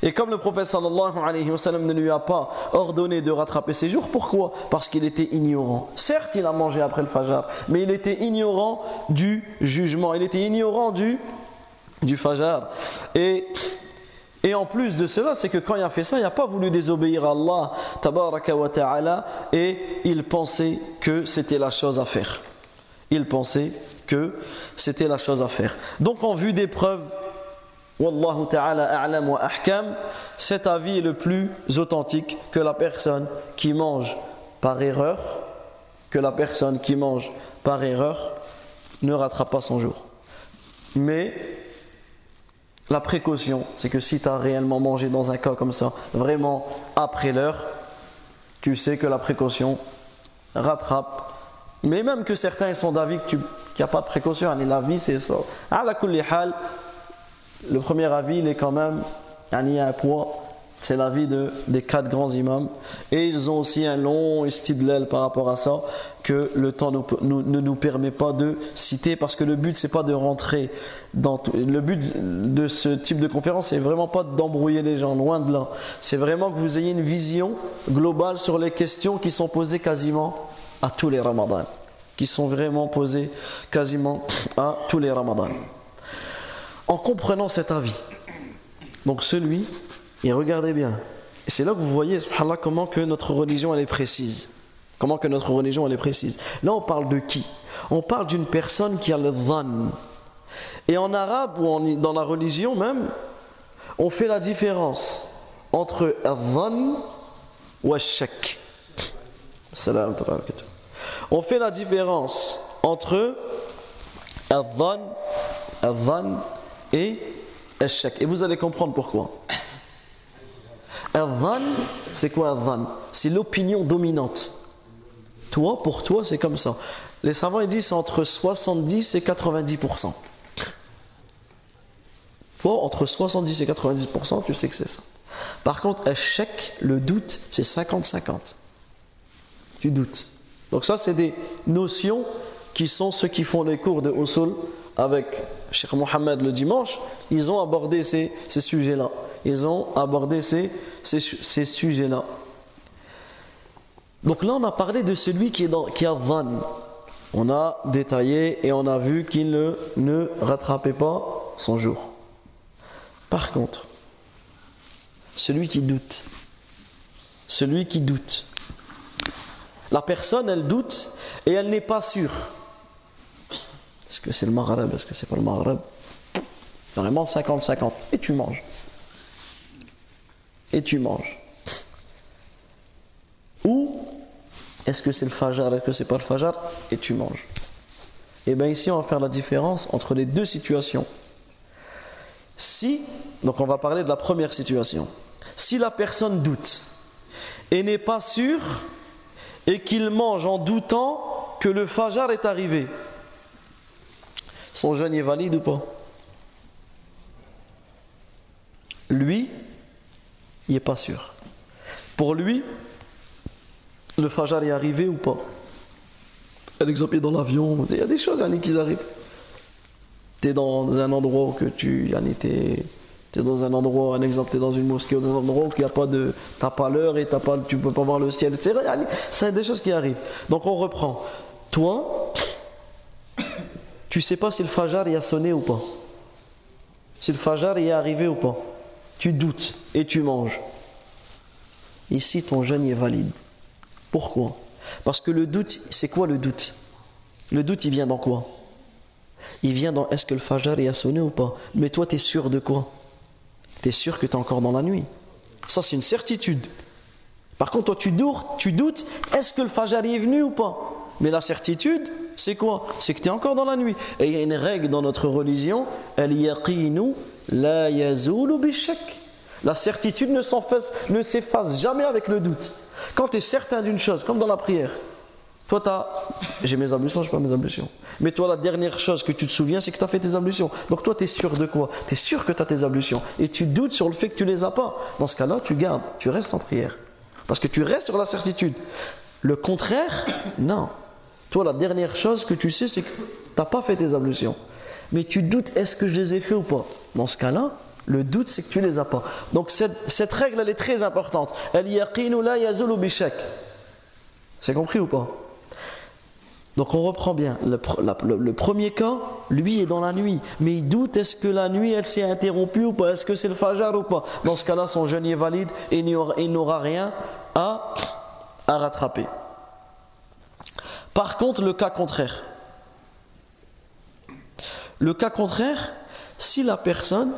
Et comme le prophète sallallahu alayhi wa sallam ne lui a pas ordonné de rattraper ses jours, pourquoi? Parce qu'il était ignorant. Certes, il a mangé après le fajr, mais il était ignorant du jugement, il était ignorant du, du fajr. Et et en plus de cela, c'est que quand il a fait ça, il n'a pas voulu désobéir à Allah, tabaraka wa ta'ala, et il pensait que c'était la chose à faire. Il pensait que c'était la chose à faire. Donc en vue des preuves, Wallahu ta'ala a'lam wa ahkam, cet avis est le plus authentique que la personne qui mange par erreur, que la personne qui mange par erreur ne rattrape pas son jour. Mais la précaution, c'est que si tu as réellement mangé dans un cas comme ça, vraiment après l'heure, tu sais que la précaution rattrape. Mais même que certains sont d'avis qu'il n'y a pas de précaution, vie c'est ça. Le premier avis, il est quand même, il y a un poids c'est l'avis de, des quatre grands imams. Et ils ont aussi un long istidlal par rapport à ça, que le temps ne nous permet pas de citer, parce que le but, c'est pas de rentrer dans. Le but de ce type de conférence, c'est vraiment pas d'embrouiller les gens, loin de là. C'est vraiment que vous ayez une vision globale sur les questions qui sont posées quasiment à tous les ramadans. Qui sont vraiment posées quasiment à tous les ramadans. En comprenant cet avis, donc celui et regardez bien. C'est là que vous voyez, comment que notre religion elle est précise. Comment que notre religion elle est précise. Là on parle de qui? On parle d'une personne qui a le zan. Et en arabe ou dans la religion même, on fait la différence entre zan ou shak. On fait la différence entre zan et shak. Et vous allez comprendre pourquoi. Un c'est quoi un C'est l'opinion dominante. Toi, pour toi, c'est comme ça. Les savants ils disent entre 70 et 90%. Toi, entre 70 et 90%, tu sais que c'est ça. Par contre, échec, le doute, c'est 50-50. Tu doutes. Donc ça, c'est des notions qui sont ceux qui font les cours de Usul avec Cheikh Mohammed le dimanche. Ils ont abordé ces, ces sujets-là. Ils ont abordé ces, ces, sujets-là. Donc là, on a parlé de celui qui, est dans, qui a van. On a détaillé et on a vu qu'il ne, ne rattrapait pas son jour. Par contre, celui qui doute, celui qui doute, la personne, elle doute et elle n'est pas sûre. Est-ce que c'est le Maghreb? Est-ce que c'est pas le Maghreb? Vraiment 50-50. Et tu manges. Et tu manges. Ou est-ce que c'est le Fajr Est-ce que c'est pas le Fajr Et tu manges. Et bien ici, on va faire la différence entre les deux situations. Si, donc on va parler de la première situation. Si la personne doute et n'est pas sûre et qu'il mange en doutant que le Fajr est arrivé, son jeûne est valide ou pas? Lui, il n'est pas sûr. Pour lui, le Fajr est arrivé ou pas? Un exemple, il est dans l'avion, il y a des choses qui arrivent. Tu es dans un endroit que tu es, es dans un endroit, un exemple, tu es dans une mosquée ou dans un endroit où il n'y a pas de. Tu pas l'heure et t'as pas, tu ne peux pas voir le ciel, etc. C'est des choses qui arrivent. Donc on reprend. Toi, tu sais pas si le Fajr y a sonné ou pas? Si le Fajr y est arrivé ou pas? Tu doutes et tu manges. Ici, ton jeûne est valide. Pourquoi? Parce que le doute, c'est quoi le doute? Le doute, il vient dans quoi? Il vient dans est-ce que le Fajr y a sonné ou pas? Mais toi, tu es sûr de quoi? Tu es sûr que tu es encore dans la nuit? Ça, c'est une certitude. Par contre, toi, tu doutes, tu doutes est-ce que le Fajr est venu ou pas? Mais la certitude, c'est quoi? C'est que tu es encore dans la nuit. Et il y a une règle dans notre religion el yaqinu la yazulu bishak. La certitude ne s'efface jamais avec le doute. Quand tu es certain d'une chose, comme dans la prière, toi, tu as. J'ai mes ablutions, je pas mes ablutions. Mais toi, la dernière chose que tu te souviens, c'est que tu as fait tes ablutions. Donc toi, tu es sûr de quoi? Tu es sûr que tu as tes ablutions. Et tu doutes sur le fait que tu les as pas. Dans ce cas-là, tu gardes, tu restes en prière. Parce que tu restes sur la certitude. Le contraire, non. Toi, la dernière chose que tu sais, c'est que tu n'as pas fait tes ablutions. Mais tu doutes, est-ce que je les ai fait ou pas? Dans ce cas-là, le doute, c'est que tu les as pas. Donc cette, règle, elle est très importante. C'est compris ou pas? Donc on reprend bien. Le, premier cas, lui est dans la nuit. Mais il doute, est-ce que la nuit, elle s'est interrompue ou pas? Est-ce que c'est le fajr ou pas? Dans ce cas-là, son jeûne est valide et il n'aura rien à rattraper. Par contre, le cas contraire. Le cas contraire, si la personne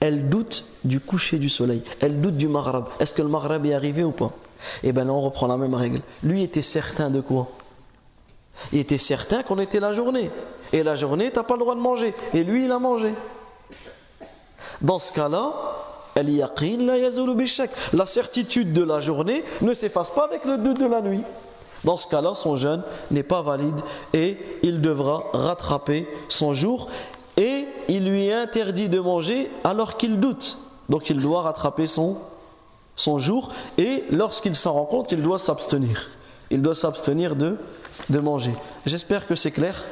elle doute du coucher du soleil, elle doute du maghreb. Est-ce que le maghreb est arrivé ou pas? Eh bien là, on reprend la même règle. Lui était certain de quoi? Il était certain qu'on était la journée. Et la journée, tu n'as pas le droit de manger. Et lui, il a mangé. Dans ce cas-là, la certitude de la journée ne s'efface pas avec le doute de la nuit. Dans ce cas-là, son jeûne n'est pas valide et il devra rattraper son jour et il lui est interdit de manger alors qu'il doute. Donc il doit rattraper son, jour et lorsqu'il s'en rend compte, il doit s'abstenir. Il doit s'abstenir de, de manger. J'espère que c'est clair.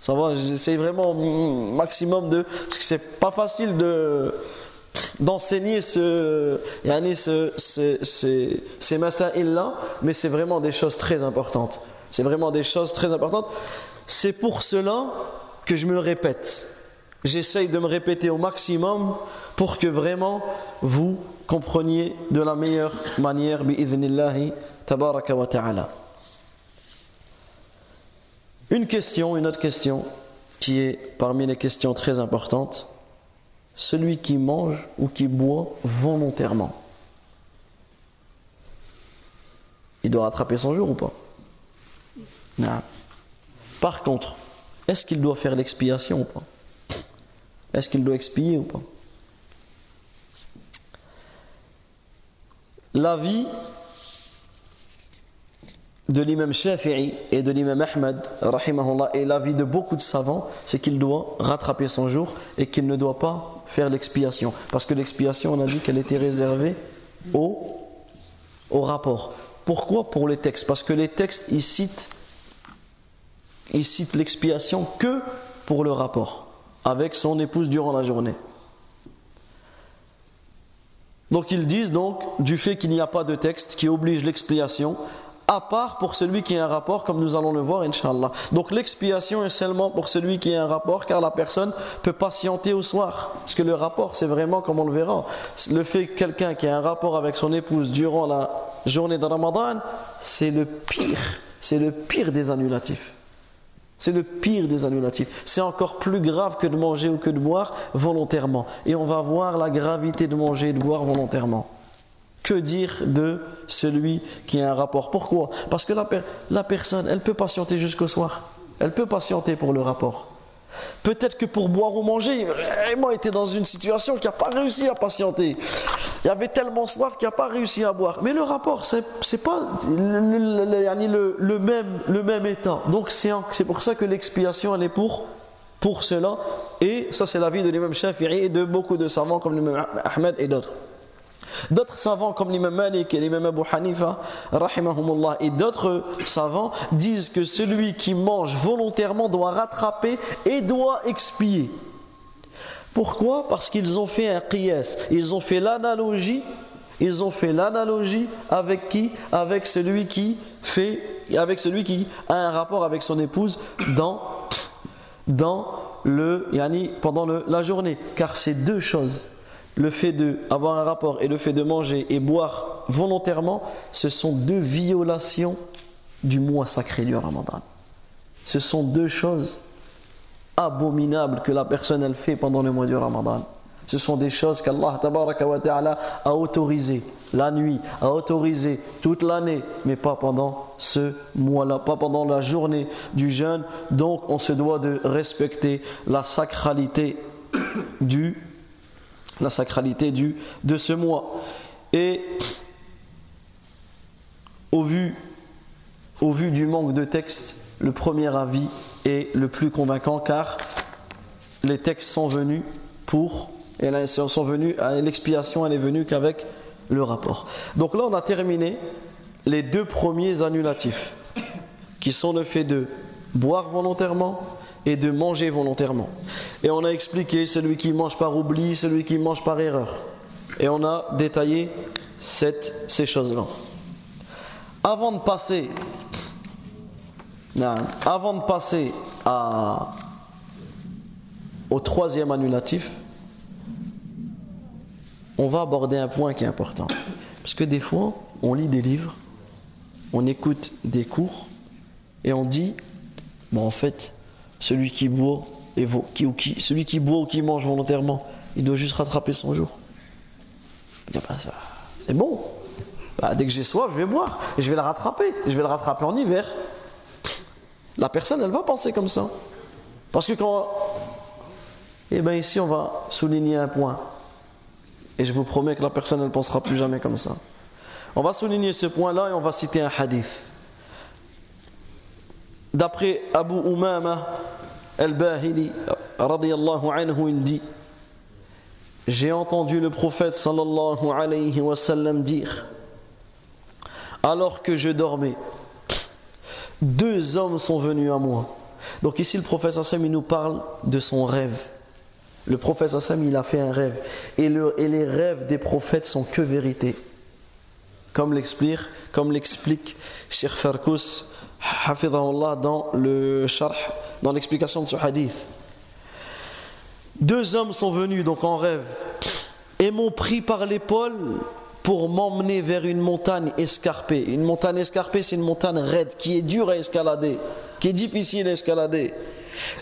Ça va, j'essaie vraiment maximum de. Parce que c'est pas facile de d'enseigner ce, ce, ce, ces, ces là mais c'est vraiment des choses très importantes. C'est vraiment des choses très importantes. C'est pour cela que je me répète. J'essaye de me répéter au maximum pour que vraiment vous compreniez de la meilleure manière. Une question, une autre question, qui est parmi les questions très importantes. Celui qui mange ou qui boit volontairement, il doit rattraper son jour ou pas? Non. Par contre, est-ce qu'il doit faire l'expiation ou pas? Est-ce qu'il doit expier ou pas? La vie de l'imam Shafi'i et de l'imam rahimahullah, et l'avis de beaucoup de savants, c'est qu'il doit rattraper son jour et qu'il ne doit pas faire l'expiation. Parce que l'expiation, on a dit qu'elle était réservée au, au rapport. Pourquoi Pour les textes? Parce que les textes, ils citent, ils citent l'expiation que pour le rapport avec son épouse durant la journée. Donc ils disent donc du fait qu'il n'y a pas de texte qui oblige l'expiation, à part pour celui qui a un rapport, comme nous allons le voir, Inch'Allah. Donc l'expiation est seulement pour celui qui a un rapport, car la personne peut patienter au soir. Parce que le rapport, c'est vraiment, comme on le verra, le fait que quelqu'un qui a un rapport avec son épouse durant la journée de Ramadan, c'est le pire, c'est le pire des annulatifs. C'est le pire des annulatifs. C'est encore plus grave que de manger ou que de boire volontairement. Et on va voir la gravité de manger et de boire volontairement. Que dire de celui qui a un rapport? Pourquoi? Parce que la, personne, elle peut patienter jusqu'au soir. Elle peut patienter pour le rapport. Peut-être que pour boire ou manger, vraiment été dans une situation qui n'a pas réussi à patienter. Il y avait tellement soif qu'il n'a pas réussi à boire. Mais le rapport, c'est pas le, le, même, le même état. Donc c'est pour ça que l'expiation, elle est pour, pour cela. Et ça, c'est l'avis de l'imam Shafi'i et de beaucoup de savants comme l'imam Ahmed et d'autres. D'autres savants comme l'imam Malik et l'imam Abu Hanifa, rahimahumullah, et d'autres savants disent que celui qui mange volontairement doit rattraper et doit expier. Pourquoi? Parce qu'ils ont fait un qiyas, ils ont fait l'analogie, ils ont fait l'analogie avec qui? Avec celui qui fait, avec celui qui a un rapport avec son épouse dans, dans le, yani, pendant le, la journée. Car c'est deux choses le fait d'avoir un rapport et le fait de manger et boire volontairement, ce sont deux violations du mois sacré du Ramadan. Ce sont deux choses abominables que la personne elle fait pendant le mois du Ramadan. Ce sont des choses qu'Allah a autorisées la nuit, a autorisé toute l'année, mais pas pendant ce mois-là, pas pendant la journée du jeûne. Donc on se doit de respecter la sacralité du la sacralité du, de ce mois. Et au vu, du manque de texte, le premier avis est le plus convaincant car les textes sont venus pour, et l'expiation elle est venue qu'avec le rapport. Donc là on a terminé les deux premiers annulatifs qui sont le fait de boire volontairement et de manger volontairement. Et on a expliqué celui qui mange par oubli, celui qui mange par erreur. Et on a détaillé cette, ces choses-là. Avant de passer, avant de passer à, au troisième annulatif, on va aborder un point qui est important. Parce que des fois, on lit des livres, on écoute des cours, et on dit, bon en fait, celui qui boit et qui, ou qui, celui qui boit ou qui mange volontairement, il doit juste rattraper son jour. Bah, c'est bon. Bah, dès que j'ai soif, je vais boire et je vais le rattraper. Je vais le rattraper en hiver. La personne, elle va penser comme ça. Parce que quand. Eh bien, ici, on va souligner un point. Et je vous promets que la personne, elle ne pensera plus jamais comme ça. On va souligner ce point-là et on va citer un hadith. D'après Abu Umama al-Bahili, il dit J'ai entendu le prophète sallallahu alayhi wa sallam dire Alors que je dormais, deux hommes sont venus à moi. Donc ici, le prophète sallam, il nous parle de son rêve. Le prophète sallam, il a fait un rêve. Et, le, et les rêves des prophètes sont que vérité. Comme l'explique, comme l'explique Farkus dans le dans l'explication de ce hadith. Deux hommes sont venus donc en rêve et m'ont pris par l'épaule pour m'emmener vers une montagne escarpée. Une montagne escarpée, c'est une montagne raide qui est dure à escalader, qui est difficile à escalader.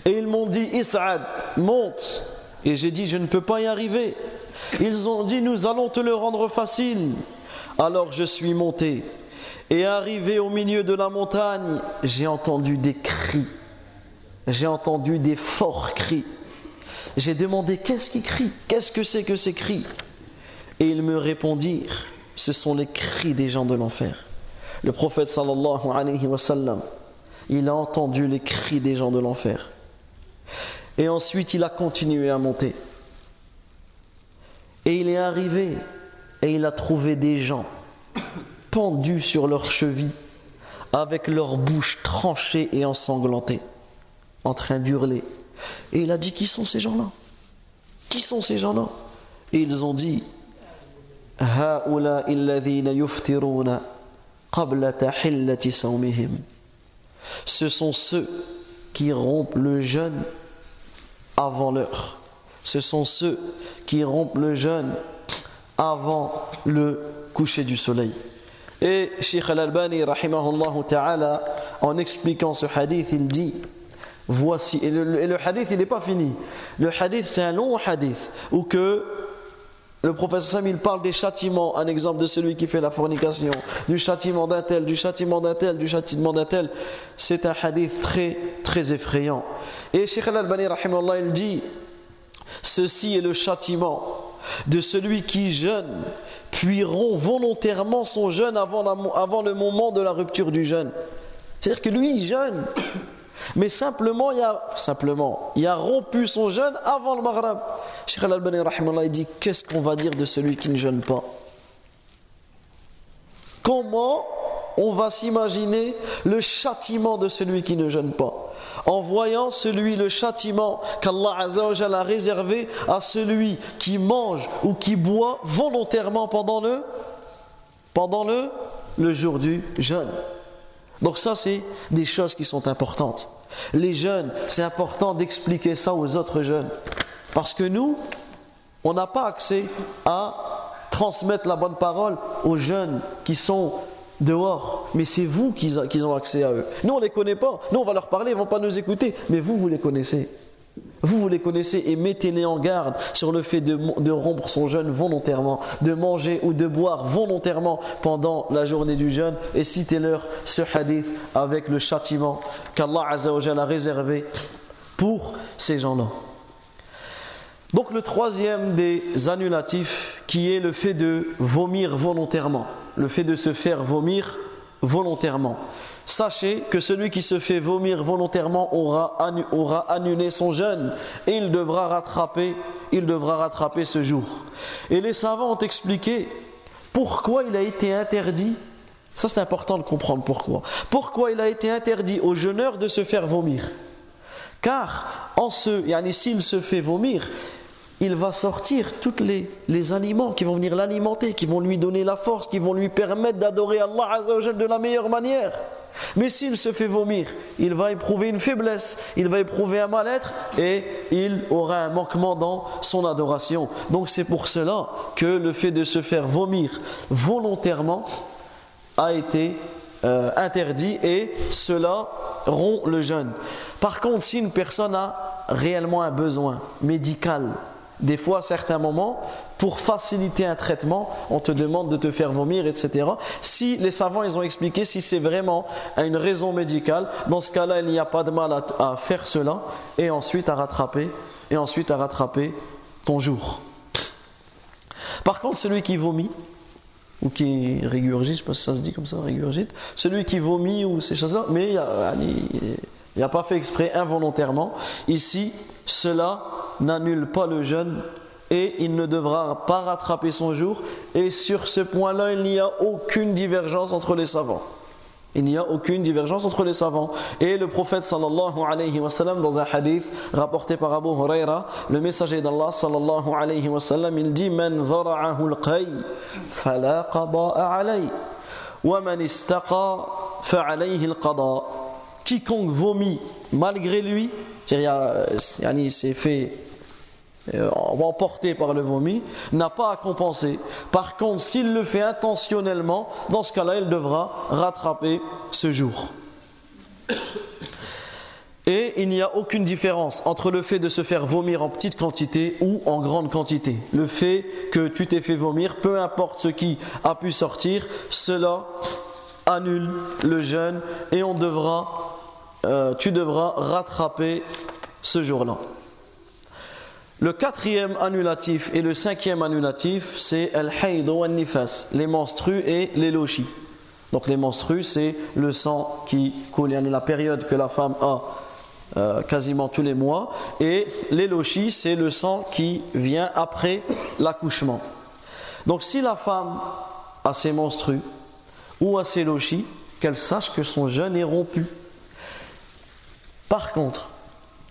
Et ils m'ont dit Is'ad, monte. Et j'ai dit Je ne peux pas y arriver. Ils ont dit Nous allons te le rendre facile. Alors je suis monté. Et arrivé au milieu de la montagne, j'ai entendu des cris. J'ai entendu des forts cris. J'ai demandé qu'est-ce qui crie? Qu'est-ce que c'est que ces cris? Et ils me répondirent ce sont les cris des gens de l'enfer. Le prophète sallallahu alayhi wa sallam, il a entendu les cris des gens de l'enfer. Et ensuite, il a continué à monter. Et il est arrivé et il a trouvé des gens pendus sur leurs chevilles, avec leur bouche tranchée et ensanglantée, en train d'hurler. Et il a dit Qui sont ces gens-là? Qui sont ces gens-là? Et ils ont dit ce sont ceux qui rompent le jeûne avant l'heure. Ce sont ceux qui rompent le jeûne avant le coucher du soleil. Et Sheikh Al-Albani, ta'ala, en expliquant ce hadith, il dit Voici, et le, le hadith il n'est pas fini. Le hadith c'est un long hadith où que le professeur Sam il parle des châtiments, un exemple de celui qui fait la fornication, du châtiment d'un tel, du châtiment d'un tel, du châtiment d'un tel. C'est un hadith très très effrayant. Et Sheikh Al-Albani, il dit Ceci est le châtiment de celui qui jeûne, puis rompt volontairement son jeûne avant, le moment de la rupture du jeûne. C'est-à-dire que lui, il jeûne, [COUGHS] mais simplement il, a, simplement, il a rompu son jeûne avant le maghreb. Cheikh Al-Albani, il dit Qu'est-ce qu'on va dire de celui qui ne jeûne pas? Comment on va s'imaginer le châtiment de celui qui ne jeûne pas? En voyant celui, le châtiment qu'Allah a réservé à celui qui mange ou qui boit volontairement pendant le, pendant le, le jour du jeûne. Donc ça, c'est des choses qui sont importantes. Les jeunes, c'est important d'expliquer ça aux autres jeunes. Parce que nous, on n'a pas accès à transmettre la bonne parole aux jeunes qui sont dehors. Mais c'est vous qui, ont accès à eux. Nous, on ne les connaît pas. Nous, on va leur parler, ils ne vont pas nous écouter. Mais vous, vous les connaissez. Vous, vous les connaissez et mettez-les en garde sur le fait de, de, rompre son jeûne volontairement, de manger ou de boire volontairement pendant la journée du jeûne et citez-leur ce hadith avec le châtiment qu'Allah a réservé pour ces gens-là. Donc le troisième des annulatifs qui est le fait de vomir volontairement, le fait de se faire vomir volontairement. Sachez que celui qui se fait vomir volontairement aura, annulé son jeûne et il devra rattraper, il devra rattraper ce jour. Et les savants ont expliqué pourquoi il a été interdit. Ça c'est important de comprendre pourquoi. Pourquoi il a été interdit aux jeûneurs de se faire vomir? Car en ce, yani s'il se fait vomir, il va sortir tous les, aliments qui vont venir l'alimenter, qui vont lui donner la force, qui vont lui permettre d'adorer Allah Azzawajal de la meilleure manière. Mais s'il se fait vomir, il va éprouver une faiblesse, il va éprouver un mal-être et il aura un manquement dans son adoration. Donc c'est pour cela que le fait de se faire vomir volontairement a été euh, interdit et cela rompt le jeûne. Par contre, si une personne a réellement un besoin médical, des fois, à certains moments, pour faciliter un traitement, on te demande de te faire vomir, etc. Si les savants, ils ont expliqué, si c'est vraiment une raison médicale, dans ce cas-là, il n'y a pas de mal à, à, faire cela, et ensuite à rattraper, et ensuite à rattraper ton jour. Par contre, celui qui vomit, ou qui régurgite, je sais pas si ça se dit comme ça, régurgite, celui qui vomit ou ces choses-là, mais il a, il n'a pas fait exprès involontairement. Ici, cela n'annule pas le jeûne et il ne devra pas rattraper son jour. Et sur ce point-là, il n'y a aucune divergence entre les savants. Il n'y a aucune divergence entre les savants. Et le prophète sallallahu alayhi wa sallam, dans un hadith rapporté par Abu Huraira, le messager d'Allah sallallahu alayhi wa sallam, il dit fala alay. Wa man istaqa. Quiconque vomit malgré lui, c'est-à-dire il fait emporté par le vomi, n'a pas à compenser. Par contre, s'il le fait intentionnellement, dans ce cas-là, il devra rattraper ce jour. Et il n'y a aucune différence entre le fait de se faire vomir en petite quantité ou en grande quantité. Le fait que tu t'es fait vomir, peu importe ce qui a pu sortir, cela annule le jeûne et euh, tu devras rattraper ce jour-là. Le quatrième annulatif et le cinquième annulatif, c'est nifas, les menstrues et les lochis. Donc les menstrues, c'est le sang qui coule, la période que la femme a euh, quasiment tous les mois. Et les lochis, c'est le sang qui vient après l'accouchement. Donc si la femme a ses menstrues ou a ses lochis, qu'elle sache que son jeûne est rompu. Par contre,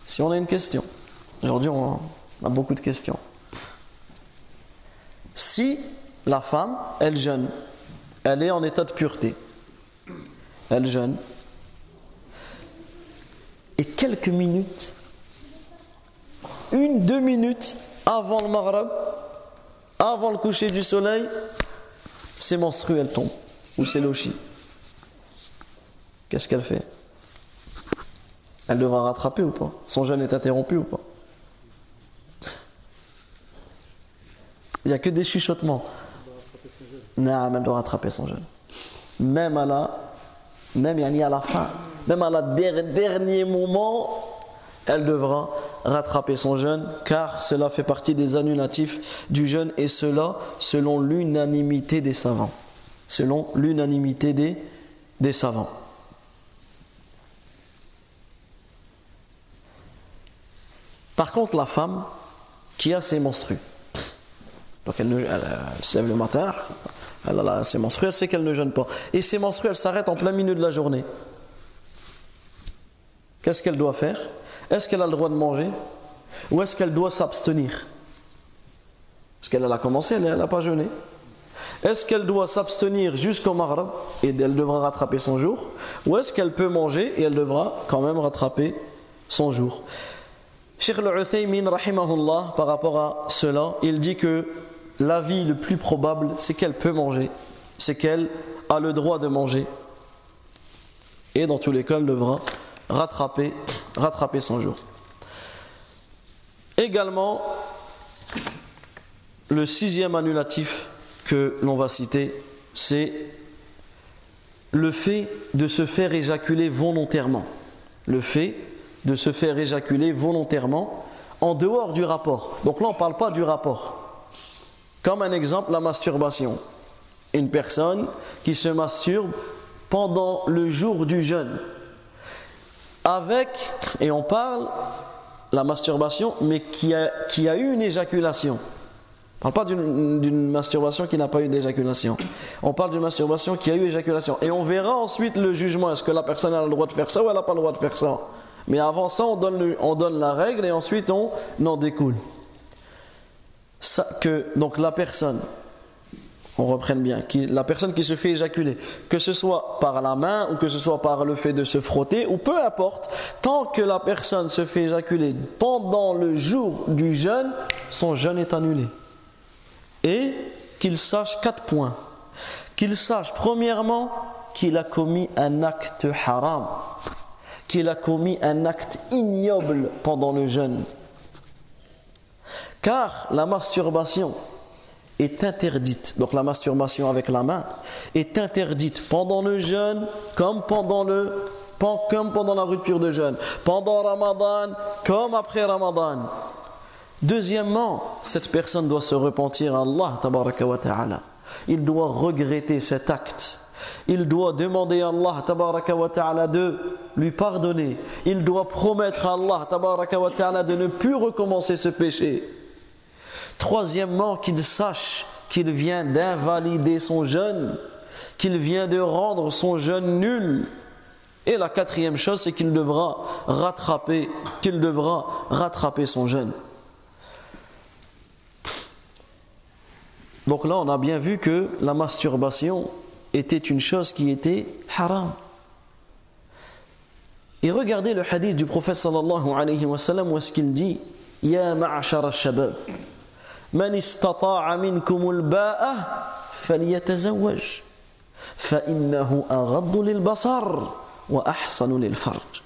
si on a une question, aujourd'hui on a beaucoup de questions. Si la femme, elle jeûne, elle est en état de pureté, elle jeûne, et quelques minutes, une, deux minutes avant le maghreb, avant le coucher du soleil, ses menstrues elles tombent, ou ses lochis. Qu'est-ce qu'elle fait? Elle devra rattraper ou pas? Son jeûne est interrompu ou pas? Il n'y a que des chuchotements. Elle doit rattraper son jeûne. Même à la, même à la fin, même à la dernier moment, elle devra rattraper son jeûne, car cela fait partie des annulatifs du jeûne, et cela selon l'unanimité des savants. Selon l'unanimité des, des savants. Par contre, la femme qui a ses menstrues, donc elle, se lève le matin, elle a ses menstrues, elle sait qu'elle ne jeûne pas. Et ses menstrues, elles s'arrêtent en plein milieu de la journée. Qu'est-ce qu'elle doit faire? Est-ce qu'elle a le droit de manger? Ou est-ce qu'elle doit s'abstenir? Parce qu'elle a commencé, elle n'a pas jeûné. Est-ce qu'elle doit s'abstenir jusqu'au Maghreb et elle devra rattraper son jour? Ou est-ce qu'elle peut manger et elle devra quand même rattraper son jour? Cheikh al-Uthaymin, par rapport à cela, il dit que l'avis le plus probable, c'est qu'elle peut manger, c'est qu'elle a le droit de manger. Et dans tous les cas, elle devra rattraper, rattraper son jour. Également, le sixième annulatif que l'on va citer, c'est le fait de se faire éjaculer volontairement. Le fait de se faire éjaculer volontairement en dehors du rapport. Donc là, on ne parle pas du rapport. Comme un exemple, la masturbation. Une personne qui se masturbe pendant le jour du jeûne. Avec, et on parle, la masturbation, mais qui a, qui a eu une éjaculation. On ne parle pas d'une masturbation qui n'a pas eu d'éjaculation. On parle d'une masturbation qui a eu éjaculation. Et on verra ensuite le jugement. Est-ce que la personne a le droit de faire ça ou elle n'a pas le droit de faire ça? Mais avant ça, on donne, on donne la règle et ensuite on en découle. Que, donc la personne, on reprenne bien, qui, la personne qui se fait éjaculer, que ce soit par la main ou que ce soit par le fait de se frotter, ou peu importe, tant que la personne se fait éjaculer pendant le jour du jeûne, son jeûne est annulé. Et qu'il sache quatre points. Qu'il sache premièrement qu'il a commis un acte haram qu'il a commis un acte ignoble pendant le jeûne. Car la masturbation est interdite, donc la masturbation avec la main est interdite pendant le jeûne comme pendant le la rupture de jeûne, pendant Ramadan comme après Ramadan. Deuxièmement, cette personne doit se repentir à Allah, ta'ala. Il doit regretter cet acte il doit demander à Allah wa ta'ala de lui pardonner. Il doit promettre à Allah wa ta'ala de ne plus recommencer ce péché. Troisièmement, qu'il sache qu'il vient d'invalider son jeûne, qu'il vient de rendre son jeûne nul. Et la quatrième chose, c'est qu'il devra rattraper, qu'il devra rattraper son jeûne. Donc là, on a bien vu que la masturbation était une chose qui était haram. Et regardez le hadith du prophète sallallahu alayhi wa sallam où est-ce qu'il dit Ya ma'ashar al-shabab من استطاع منكم الباءة فليتزوج فإنه أغض للبصر وأحسن للفرج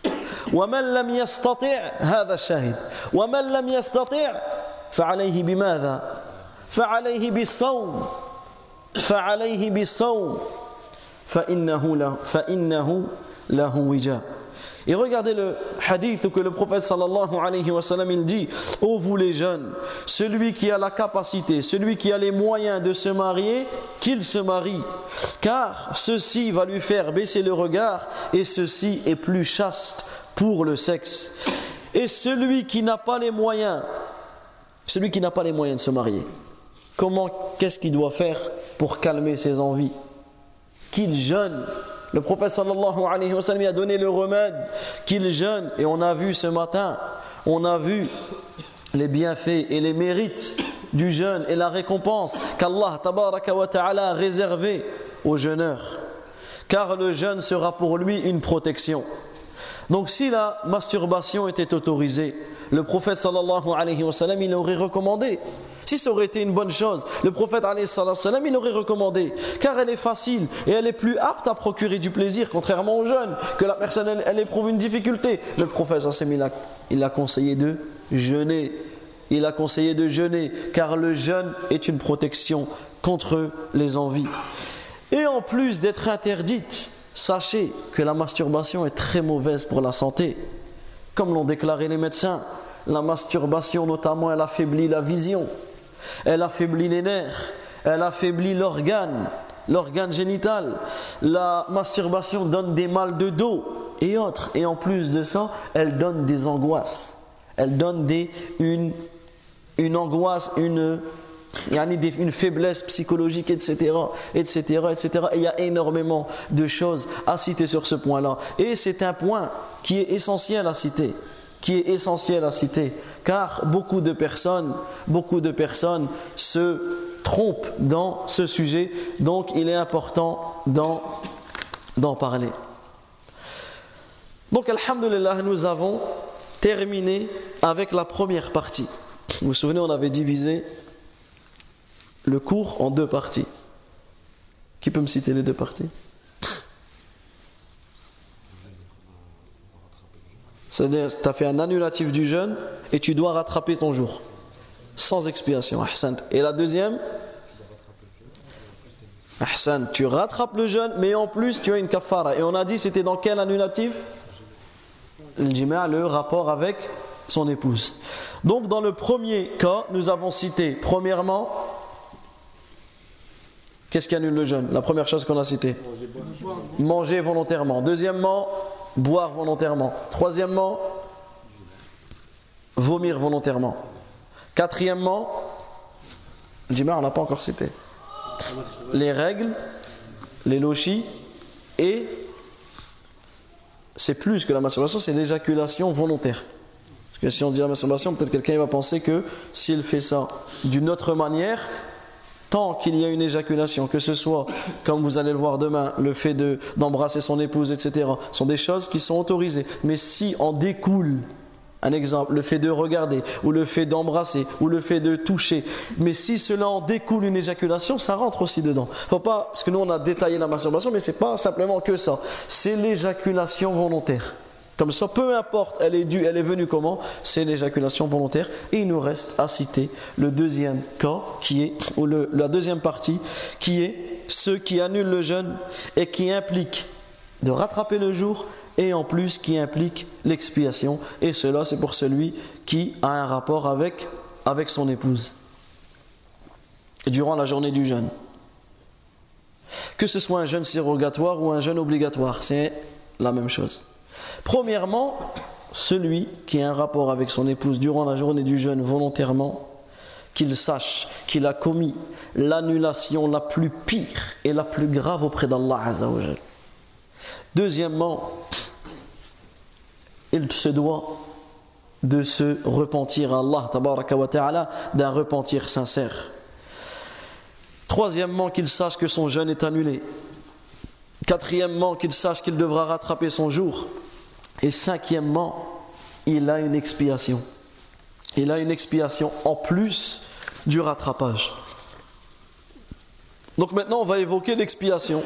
ومن لم يستطع هذا الشاهد ومن لم يستطع فعليه بماذا فعليه بالصوم فعليه بالصوم فإنه, له فإنه lahu wija. Et regardez le hadith que le prophète sallallahu alayhi wa sallam il dit Ô vous les jeunes, celui qui a la capacité, celui qui a les moyens de se marier, qu'il se marie. Car ceci va lui faire baisser le regard et ceci est plus chaste pour le sexe. Et celui qui n'a pas les moyens, celui qui n'a pas les moyens de se marier, comment, qu'est-ce qu'il doit faire pour calmer ses envies? Qu'il jeûne le prophète a donné le remède qu'il jeûne et on a vu ce matin, on a vu les bienfaits et les mérites du jeûne et la récompense qu'Allah a réservé aux jeûneurs. Car le jeûne sera pour lui une protection. Donc si la masturbation était autorisée, le prophète sallallahu alayhi wa sallam aurait recommandé si ça aurait été une bonne chose, le prophète salam, il aurait recommandé, car elle est facile et elle est plus apte à procurer du plaisir, contrairement aux jeunes, que la personne elle, éprouve une difficulté. Le prophète il a, il a conseillé de jeûner. Il a conseillé de jeûner, car le jeûne est une protection contre les envies. Et en plus d'être interdite, sachez que la masturbation est très mauvaise pour la santé, comme l'ont déclaré les médecins. La masturbation notamment, elle affaiblit la vision elle affaiblit les nerfs, elle affaiblit l'organe, l'organe génital. La masturbation donne des mal de dos et autres. Et en plus de ça, elle donne des angoisses. Elle donne des, une, une angoisse, une, une faiblesse psychologique, etc., etc., etc. Et il y a énormément de choses à citer sur ce point-là. Et c'est un point qui est essentiel à citer, qui est essentiel à citer car beaucoup de personnes, beaucoup de personnes se trompent dans ce sujet, donc il est important d'en parler. Donc, Alhamdulillah, nous avons terminé avec la première partie. Vous vous souvenez, on avait divisé le cours en deux parties. Qui peut me citer les deux parties? C'est-à-dire, tu as fait un annulatif du jeûne et tu dois rattraper ton jour. Sans expiation. Et la deuxième? Ahsan, tu rattrapes le jeûne, mais en plus tu as une kafara. Et on a dit, c'était dans quel annulatif? Le le rapport avec son épouse. Donc, dans le premier cas, nous avons cité, premièrement, qu'est-ce qui annule le jeûne? La première chose qu'on a citée Manger volontairement. Deuxièmement, boire volontairement. Troisièmement, vomir volontairement. Quatrièmement, le on n'a pas encore cité. Les règles, les lochis et c'est plus que la masturbation, c'est l'éjaculation volontaire. Parce que si on dit la masturbation, peut-être quelqu'un va penser que s'il fait ça d'une autre manière, tant qu'il y a une éjaculation, que ce soit, comme vous allez le voir demain, le fait d'embrasser son épouse, etc., sont des choses qui sont autorisées. Mais si en découle un exemple, le fait de regarder, ou le fait d'embrasser, ou le fait de toucher. Mais si cela en découle une éjaculation, ça rentre aussi dedans. Pas, parce que nous on a détaillé la masturbation, mais c'est pas simplement que ça. C'est l'éjaculation volontaire. Comme ça, peu importe, elle est due, elle est venue comment? C'est l'éjaculation volontaire. Et il nous reste à citer le deuxième cas, qui est, ou la deuxième partie, qui est ceux qui annulent le jeûne et qui implique de rattraper le jour et en plus qui implique l'expiation. Et cela, c'est pour celui qui a un rapport avec, avec son épouse durant la journée du jeûne. Que ce soit un jeûne surrogatoire ou un jeûne obligatoire, c'est la même chose. Premièrement, celui qui a un rapport avec son épouse durant la journée du jeûne volontairement, qu'il sache qu'il a commis l'annulation la plus pire et la plus grave auprès d'Allah Azzawajal. Deuxièmement, il se doit de se repentir à Allah d'un repentir sincère. Troisièmement, qu'il sache que son jeûne est annulé. Quatrièmement, qu'il sache qu'il devra rattraper son jour. Et cinquièmement, il a une expiation. Il a une expiation en plus du rattrapage. Donc maintenant, on va évoquer l'expiation.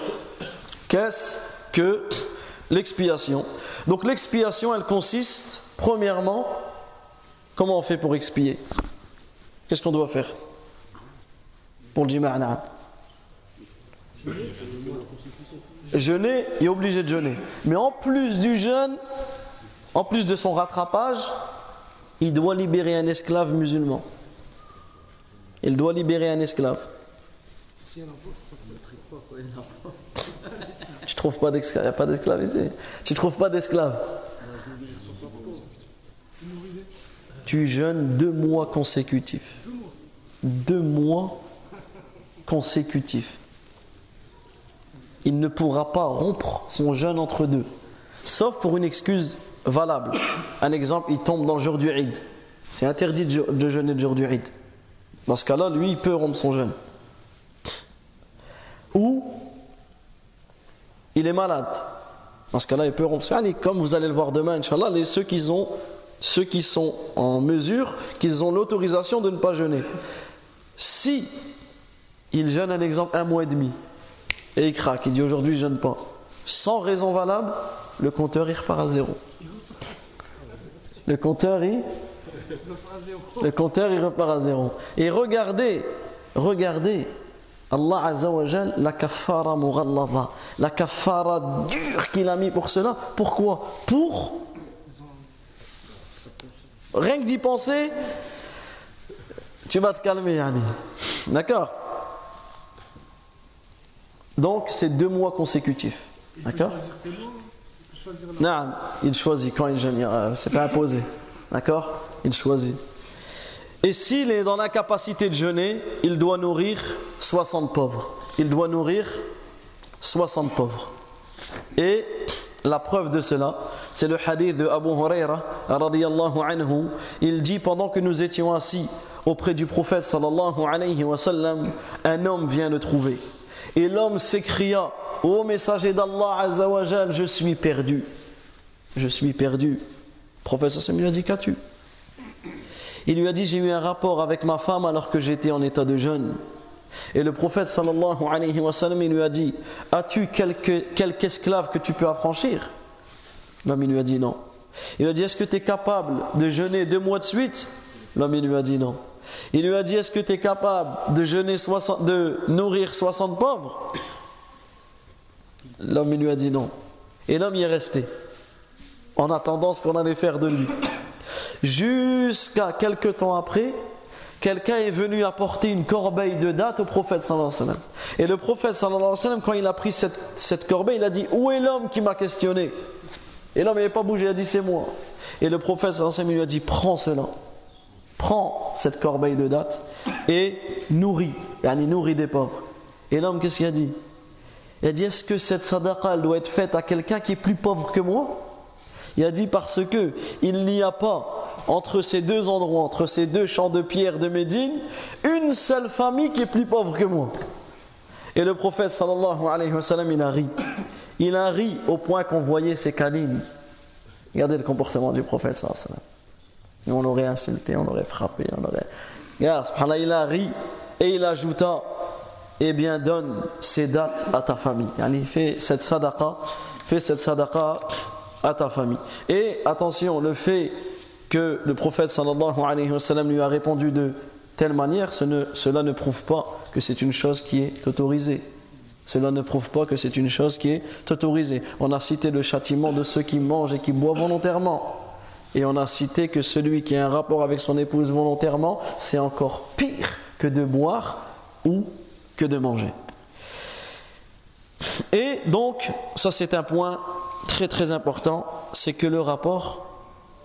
Qu'est-ce que l'expiation? Donc l'expiation, elle consiste, premièrement, comment on fait pour expier? Qu'est-ce qu'on doit faire Pour le jima'na Jeûner, il est obligé de jeûner. Mais en plus du jeûne, en plus de son rattrapage, il doit libérer un esclave musulman. Il doit libérer un esclave. Tu trouves pas d'esclave, pas d'esclave ici? Tu trouves pas d'esclave. Tu jeûnes deux mois consécutifs. Deux mois consécutifs. Il ne pourra pas rompre son jeûne entre deux. Sauf pour une excuse valable. Un exemple, il tombe dans le jour du Eid. C'est interdit de je- de jeûner le jour du Eid. Dans ce cas-là, lui, il peut rompre son jeûne. Ou il est malade. Dans ce cas-là, il peut rompre. son jeûne. Comme vous allez le voir demain, Inch'Allah, les, ceux, qui ont, ceux qui sont en mesure, qu'ils ont l'autorisation de ne pas jeûner. Si il jeûne, un exemple, un mois et demi, et il craque, il dit aujourd'hui je jeûne pas, sans raison valable, le compteur il repart à zéro. Le compteur il, le compteur repart à zéro. Et regardez, regardez, Allah Azza la kafara mughalladha, la kafara dure qu'il a mis pour cela. Pourquoi? Pour rien que d'y penser, tu vas te calmer, Yani. D'accord? Donc, c'est deux mois consécutifs. D'accord non, il choisit quand il jeûne, euh, c'est pas imposé. D'accord Il choisit. Et s'il est dans l'incapacité de jeûner, il doit nourrir 60 pauvres. Il doit nourrir 60 pauvres. Et la preuve de cela, c'est le hadith de Abu Huraira radiyallahu anhu. Il dit pendant que nous étions assis auprès du prophète sallallahu alayhi wa sallam, un homme vient le trouver. Et l'homme s'écria Ô messager d'Allah azza wa jal, je suis perdu. Je suis perdu. Le prophète sallallahu lui a dit Qu'as-tu? Il lui a dit J'ai eu un rapport avec ma femme alors que j'étais en état de jeûne. Et le prophète sallallahu alayhi wa sallam, il lui a dit As-tu quelque, quelque esclave que tu peux affranchir? L'homme lui a dit non. Il lui a dit Est-ce que tu es capable de jeûner deux mois de suite? L'homme lui a dit non. Il lui a dit Est-ce que tu es capable de, jeûner 60, de nourrir 60 pauvres? L'homme lui a dit non. Et l'homme y est resté en attendant ce qu'on allait faire de lui. Jusqu'à quelque temps après, quelqu'un est venu apporter une corbeille de dates au prophète. Et le prophète quand il a pris cette, cette corbeille, il a dit Où est l'homme qui m'a questionné? Et l'homme n'avait pas bougé, il a dit C'est moi. Et le prophète lui a dit Prends cela. Prends cette corbeille de dates et nourris. Yani nourris des pauvres. Et l'homme, qu'est-ce qu'il a dit? Il a dit Est-ce que cette sadaqa doit être faite à quelqu'un qui est plus pauvre que moi? Il a dit Parce que il n'y a pas entre ces deux endroits, entre ces deux champs de pierre de Médine, une seule famille qui est plus pauvre que moi. Et le prophète sallallahu alayhi wa sallam, il a ri. Il a ri au point qu'on voyait ses canines. Regardez le comportement du prophète sallallahu alayhi wa sallam. On l'aurait insulté, on l'aurait frappé, on aurait. Regarde, il a ri et il ajouta Eh bien, donne ces dates à ta famille. Yani, fais cette sadaqa, fais cette sadaqa à ta famille. Et attention, le fait que le prophète lui a répondu de telle manière, cela ne prouve pas que c'est une chose qui est autorisée. Cela ne prouve pas que c'est une chose qui est autorisée. On a cité le châtiment de ceux qui mangent et qui boivent volontairement. Et on a cité que celui qui a un rapport avec son épouse volontairement, c'est encore pire que de boire ou que de manger. Et donc, ça c'est un point très très important, c'est que le rapport,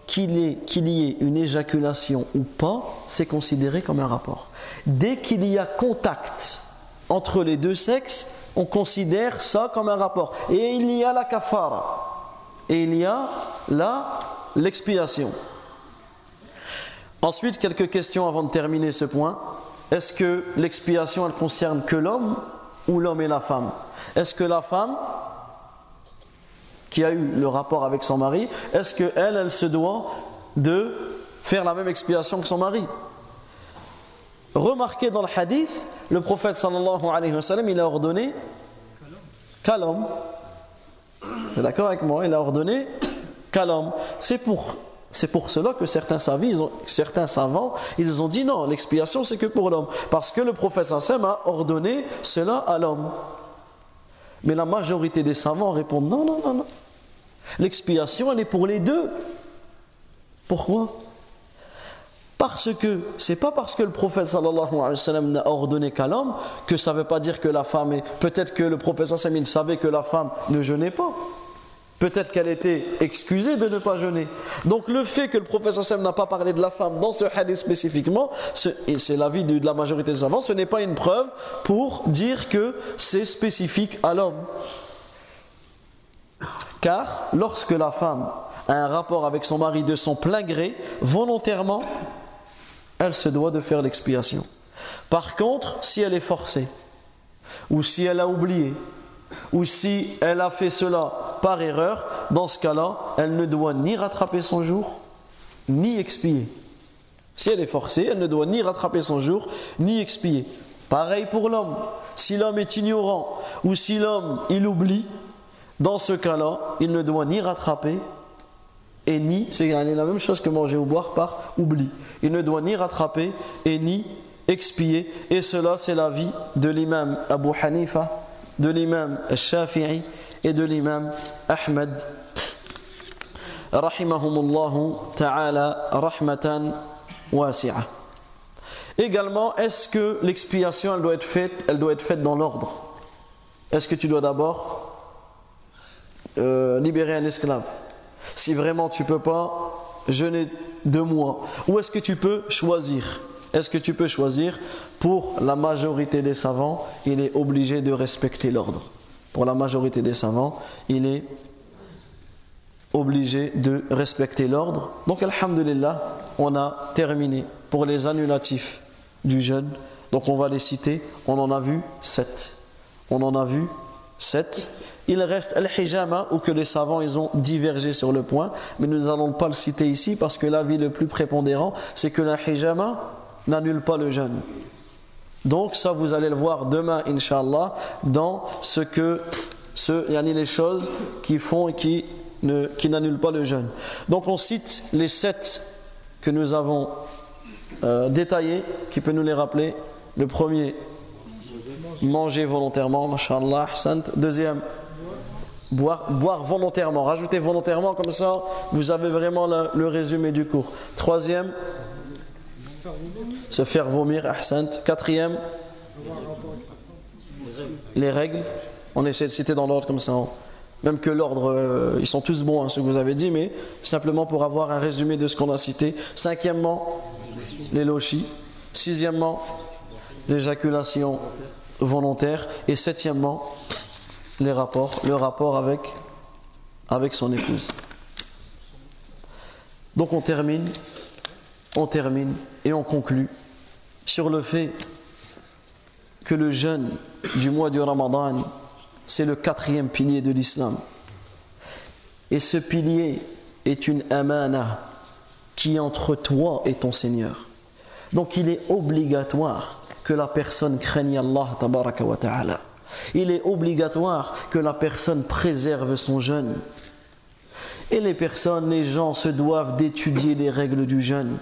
qu'il qu'il y ait une éjaculation ou pas, c'est considéré comme un rapport. Dès qu'il y a contact entre les deux sexes, on considère ça comme un rapport. Et il y a la kafara. Et il y a là l'expiation. Ensuite, quelques questions avant de terminer ce point. Est-ce que l'expiation, elle concerne que l'homme ou l'homme et la femme? Est-ce que la femme qui a eu le rapport avec son mari, est-ce que elle, elle se doit de faire la même expiation que son mari? Remarquez dans le hadith, le prophète sallallahu alayhi wa sallam, il a ordonné qu'à l'homme. D'accord avec moi? Il a ordonné qu'à l'homme. C'est pour, cela que certains, certains savants, ils ont dit non, l'expiation c'est que pour l'homme. Parce que le prophète sallam a ordonné cela à l'homme. Mais la majorité des savants répondent non, non, non, non. L'expiation, elle est pour les deux. Pourquoi? Parce que c'est pas parce que le prophète sallallahu alayhi wa sallam n'a ordonné qu'à l'homme que ça veut pas dire que la femme est. Peut-être que le prophète sallallahu alayhi sallam savait que la femme ne jeûnait pas. Peut-être qu'elle était excusée de ne pas jeûner. Donc le fait que le professeur Sam n'a pas parlé de la femme dans ce hadith spécifiquement, et c'est l'avis de la majorité des savants, ce n'est pas une preuve pour dire que c'est spécifique à l'homme. Car lorsque la femme a un rapport avec son mari de son plein gré, volontairement, elle se doit de faire l'expiation. Par contre, si elle est forcée, ou si elle a oublié, ou si elle a fait cela par erreur, dans ce cas-là, elle ne doit ni rattraper son jour, ni expier. Si elle est forcée, elle ne doit ni rattraper son jour, ni expier. Pareil pour l'homme. Si l'homme est ignorant ou si l'homme il oublie, dans ce cas-là, il ne doit ni rattraper et ni, c'est la même chose que manger ou boire par oubli. Il ne doit ni rattraper et ni expier. Et cela, c'est l'avis de l'imam Abu Hanifa de l'imam Shafi'i et de l'imam Ahmed rahimahumullahu ta'ala rahmatan wasi'a. Également est-ce que l'expiation elle doit être faite elle doit être faite dans l'ordre? Est-ce que tu dois d'abord euh, libérer un esclave? Si vraiment tu peux pas jeûner deux mois. Ou est-ce que tu peux choisir? Est-ce que tu peux choisir Pour la majorité des savants, il est obligé de respecter l'ordre. Pour la majorité des savants, il est obligé de respecter l'ordre. Donc, Alhamdulillah, on a terminé pour les annulatifs du jeûne. Donc, on va les citer. On en a vu sept. On en a vu sept. Il reste al-hijama ou que les savants ils ont divergé sur le point, mais nous n'allons pas le citer ici parce que l'avis le plus prépondérant, c'est que la hijama n'annule pas le jeûne. Donc ça vous allez le voir demain inshallah dans ce que ce yani les choses qui font et qui ne qui n'annulent pas le jeûne. Donc on cite les sept que nous avons euh, détaillés qui peut nous les rappeler. Le premier manger volontairement, mashallah, deuxième boire, boire volontairement, rajoutez volontairement comme ça vous avez vraiment le résumé du cours. Troisième se faire vomir, ahsant. Quatrième, les règles. On essaie de citer dans l'ordre comme ça. Même que l'ordre, euh, ils sont tous bons, hein, ce que vous avez dit, mais simplement pour avoir un résumé de ce qu'on a cité. Cinquièmement, les lochis. Sixièmement, l'éjaculation volontaire. Et septièmement, les rapports, le rapport avec, avec son épouse. Donc on termine, on termine et on conclut sur le fait que le jeûne du mois du Ramadan, c'est le quatrième pilier de l'islam. Et ce pilier est une amana qui est entre toi et ton Seigneur. Donc il est obligatoire que la personne craigne Allah ta'ala. Il est obligatoire que la personne préserve son jeûne. Et les personnes, les gens se doivent d'étudier les règles du jeûne.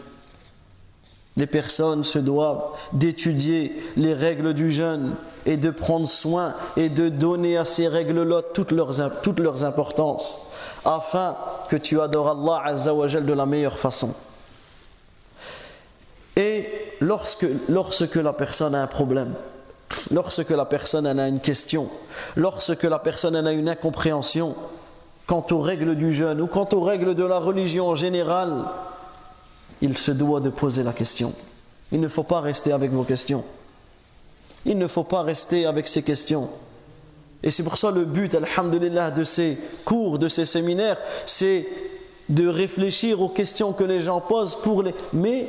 Les personnes se doivent d'étudier les règles du jeûne et de prendre soin et de donner à ces règles-là toutes leurs, toutes leurs importances afin que tu adores Allah Azzawajal de la meilleure façon. Et lorsque, lorsque la personne a un problème, lorsque la personne a une question, lorsque la personne a une incompréhension quant aux règles du jeûne ou quant aux règles de la religion en général, il se doit de poser la question. Il ne faut pas rester avec vos questions. Il ne faut pas rester avec ces questions. Et c'est pour ça le but, alhamdulillah, de ces cours, de ces séminaires, c'est de réfléchir aux questions que les gens posent pour les... Mais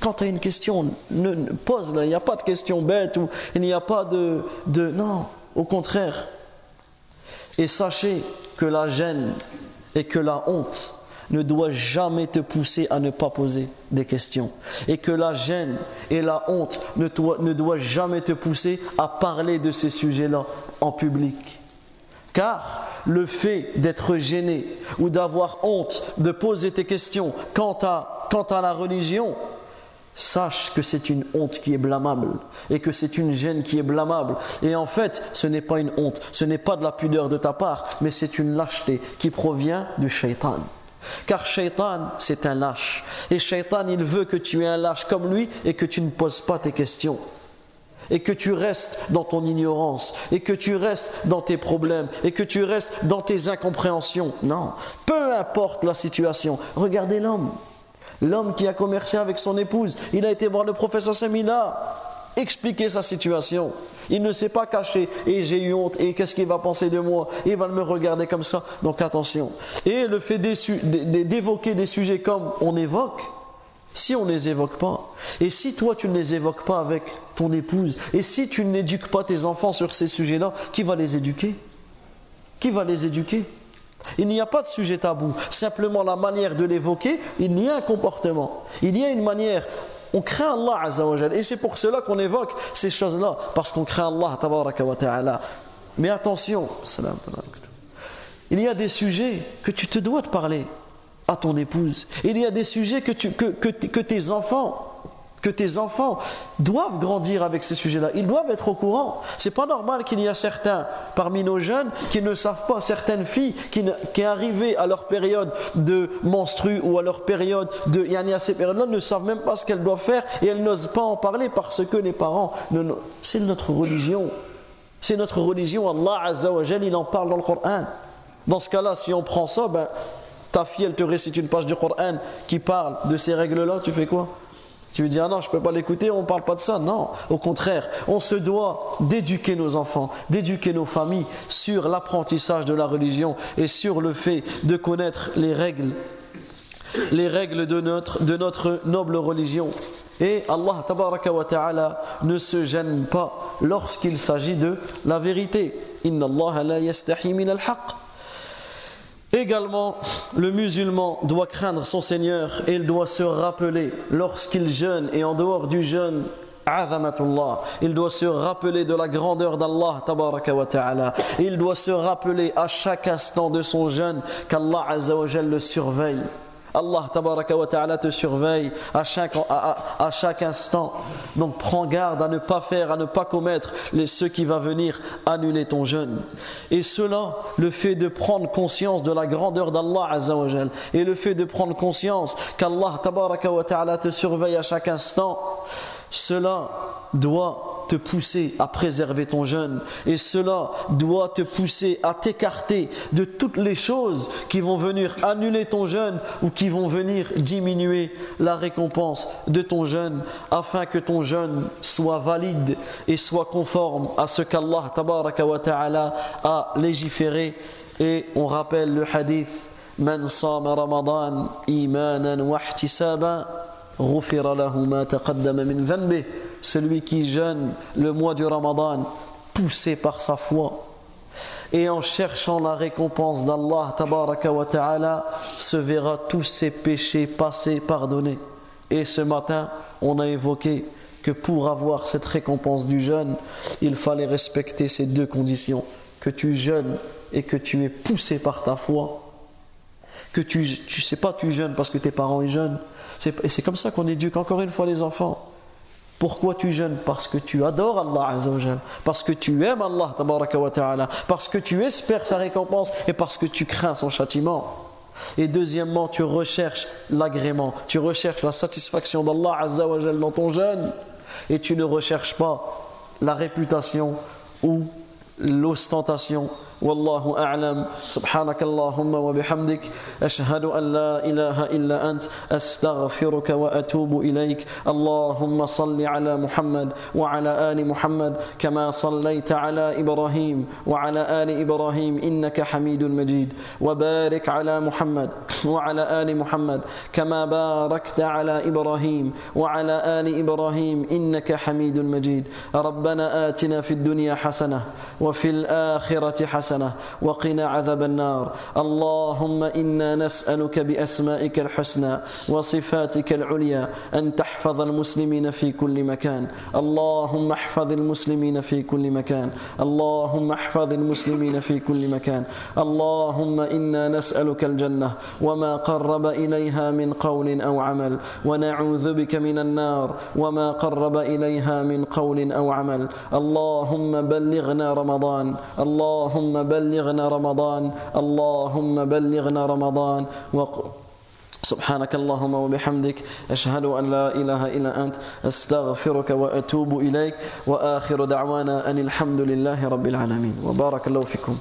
quand tu as une question, ne, pose-la. Il n'y a pas de question bête ou il n'y a pas de, de... Non, au contraire. Et sachez que la gêne et que la honte ne doit jamais te pousser à ne pas poser des questions. Et que la gêne et la honte ne, ne doit jamais te pousser à parler de ces sujets-là en public. Car le fait d'être gêné ou d'avoir honte de poser tes questions quant à, quant à la religion, sache que c'est une honte qui est blâmable et que c'est une gêne qui est blâmable. Et en fait, ce n'est pas une honte, ce n'est pas de la pudeur de ta part, mais c'est une lâcheté qui provient du shaitan. Car shaitan, c'est un lâche. Et shaitan, il veut que tu aies un lâche comme lui et que tu ne poses pas tes questions. Et que tu restes dans ton ignorance, et que tu restes dans tes problèmes, et que tu restes dans tes incompréhensions. Non, peu importe la situation. Regardez l'homme. L'homme qui a commercé avec son épouse, il a été voir le professeur Semina, expliquer sa situation. Il ne s'est pas caché et j'ai eu honte et qu'est-ce qu'il va penser de moi? Il va me regarder comme ça. Donc attention. Et le fait d'évoquer des sujets comme on évoque, si on ne les évoque pas, et si toi tu ne les évoques pas avec ton épouse, et si tu n'éduques pas tes enfants sur ces sujets-là, qui va les éduquer? Qui va les éduquer? Il n'y a pas de sujet tabou, simplement la manière de l'évoquer, il y a un comportement, il y a une manière. On craint Allah Azzawajal, et c'est pour cela qu'on évoque ces choses-là, parce qu'on craint Allah wa Ta'ala. Mais attention, il y a des sujets que tu te dois de parler à ton épouse. Il y a des sujets que, tu, que, que, que tes enfants que tes enfants doivent grandir avec ces sujets-là. Ils doivent être au courant. C'est pas normal qu'il y a certains parmi nos jeunes qui ne savent pas, certaines filles qui, arrivées à leur période de menstru ou à leur période de yani à ces périodes-là ne savent même pas ce qu'elles doivent faire et elles n'osent pas en parler parce que les parents, c'est notre religion. C'est notre religion. Allah Azza il en parle dans le Coran. Dans ce cas-là, si on prend ça, ben, ta fille, elle te récite une page du Coran qui parle de ces règles-là, tu fais quoi? Tu veux dire, non, je ne peux pas l'écouter, on ne parle pas de ça. Non, au contraire, on se doit d'éduquer nos enfants, d'éduquer nos familles sur l'apprentissage de la religion et sur le fait de connaître les règles, les règles de notre, de notre noble religion. Et Allah wa ta'ala ne se gêne pas lorsqu'il s'agit de la vérité. Inna Allah la yastahi min al-haqq. Également, le musulman doit craindre son Seigneur et il doit se rappeler lorsqu'il jeûne et en dehors du jeûne il doit se rappeler de la grandeur d'Allah Il doit se rappeler à chaque instant de son jeûne qu'Allah le surveille. Allah ta'ala te surveille à chaque, à, chaque instant. Donc prends garde à ne pas faire, à ne pas commettre les, ce qui va venir annuler ton jeûne. Et cela, le fait de prendre conscience de la grandeur d'Allah et le fait de prendre conscience qu'Allah ta'ala te surveille à chaque instant, cela doit te pousser à préserver ton jeûne. Et cela doit te pousser à t'écarter de toutes les choses qui vont venir annuler ton jeûne ou qui vont venir diminuer la récompense de ton jeûne afin que ton jeûne soit valide et soit conforme à ce qu'Allah a légiféré. Et on rappelle le hadith Man sama Ramadan imanan wa celui qui jeûne le mois du Ramadan poussé par sa foi. Et en cherchant la récompense d'Allah ta'ala se verra tous ses péchés passés pardonnés. Et ce matin on a évoqué que pour avoir cette récompense du jeûne il fallait respecter ces deux conditions. Que tu jeûnes et que tu es poussé par ta foi. Que tu ne sais pas tu jeûnes parce que tes parents y jeûnent. Et c'est comme ça qu'on éduque encore une fois les enfants. Pourquoi tu jeûnes? Parce que tu adores Allah Azzawajal, parce que tu aimes Allah wa ta'ala, parce que tu espères sa récompense et parce que tu crains son châtiment. Et deuxièmement, tu recherches l'agrément, tu recherches la satisfaction d'Allah Azzawajal dans ton jeûne. Et tu ne recherches pas la réputation ou l'ostentation والله أعلم. سبحانك اللهم وبحمدك أشهد أن لا إله إلا أنت أستغفرك وأتوب إليك. اللهم صل على محمد وعلى آل محمد كما صليت على إبراهيم وعلى آل إبراهيم إنك حميد مجيد. وبارك على محمد وعلى آل محمد كما باركت على إبراهيم وعلى آل إبراهيم إنك حميد مجيد. ربنا آتنا في الدنيا حسنة وفي الآخرة حسنة. حسنة وقنا عذاب النار. اللهم إنا نسألك بأسمائك الحسنى وصفاتك العليا أن تحفظ المسلمين في كل مكان. اللهم احفظ المسلمين في كل مكان. اللهم احفظ المسلمين في كل مكان. اللهم إنا نسألك الجنة وما قرب إليها من قول أو عمل. ونعوذ بك من النار وما قرب إليها من قول أو عمل. اللهم بلغنا رمضان. اللهم بلغنا رمضان. اللهم بلغنا رمضان. وق... سبحانك اللهم وبحمدك. أشهد أن لا إله إلا أنت. أستغفرك وأتوب إليك. وآخر دعوانا أن الحمد لله رب العالمين. وبارك الله فيكم.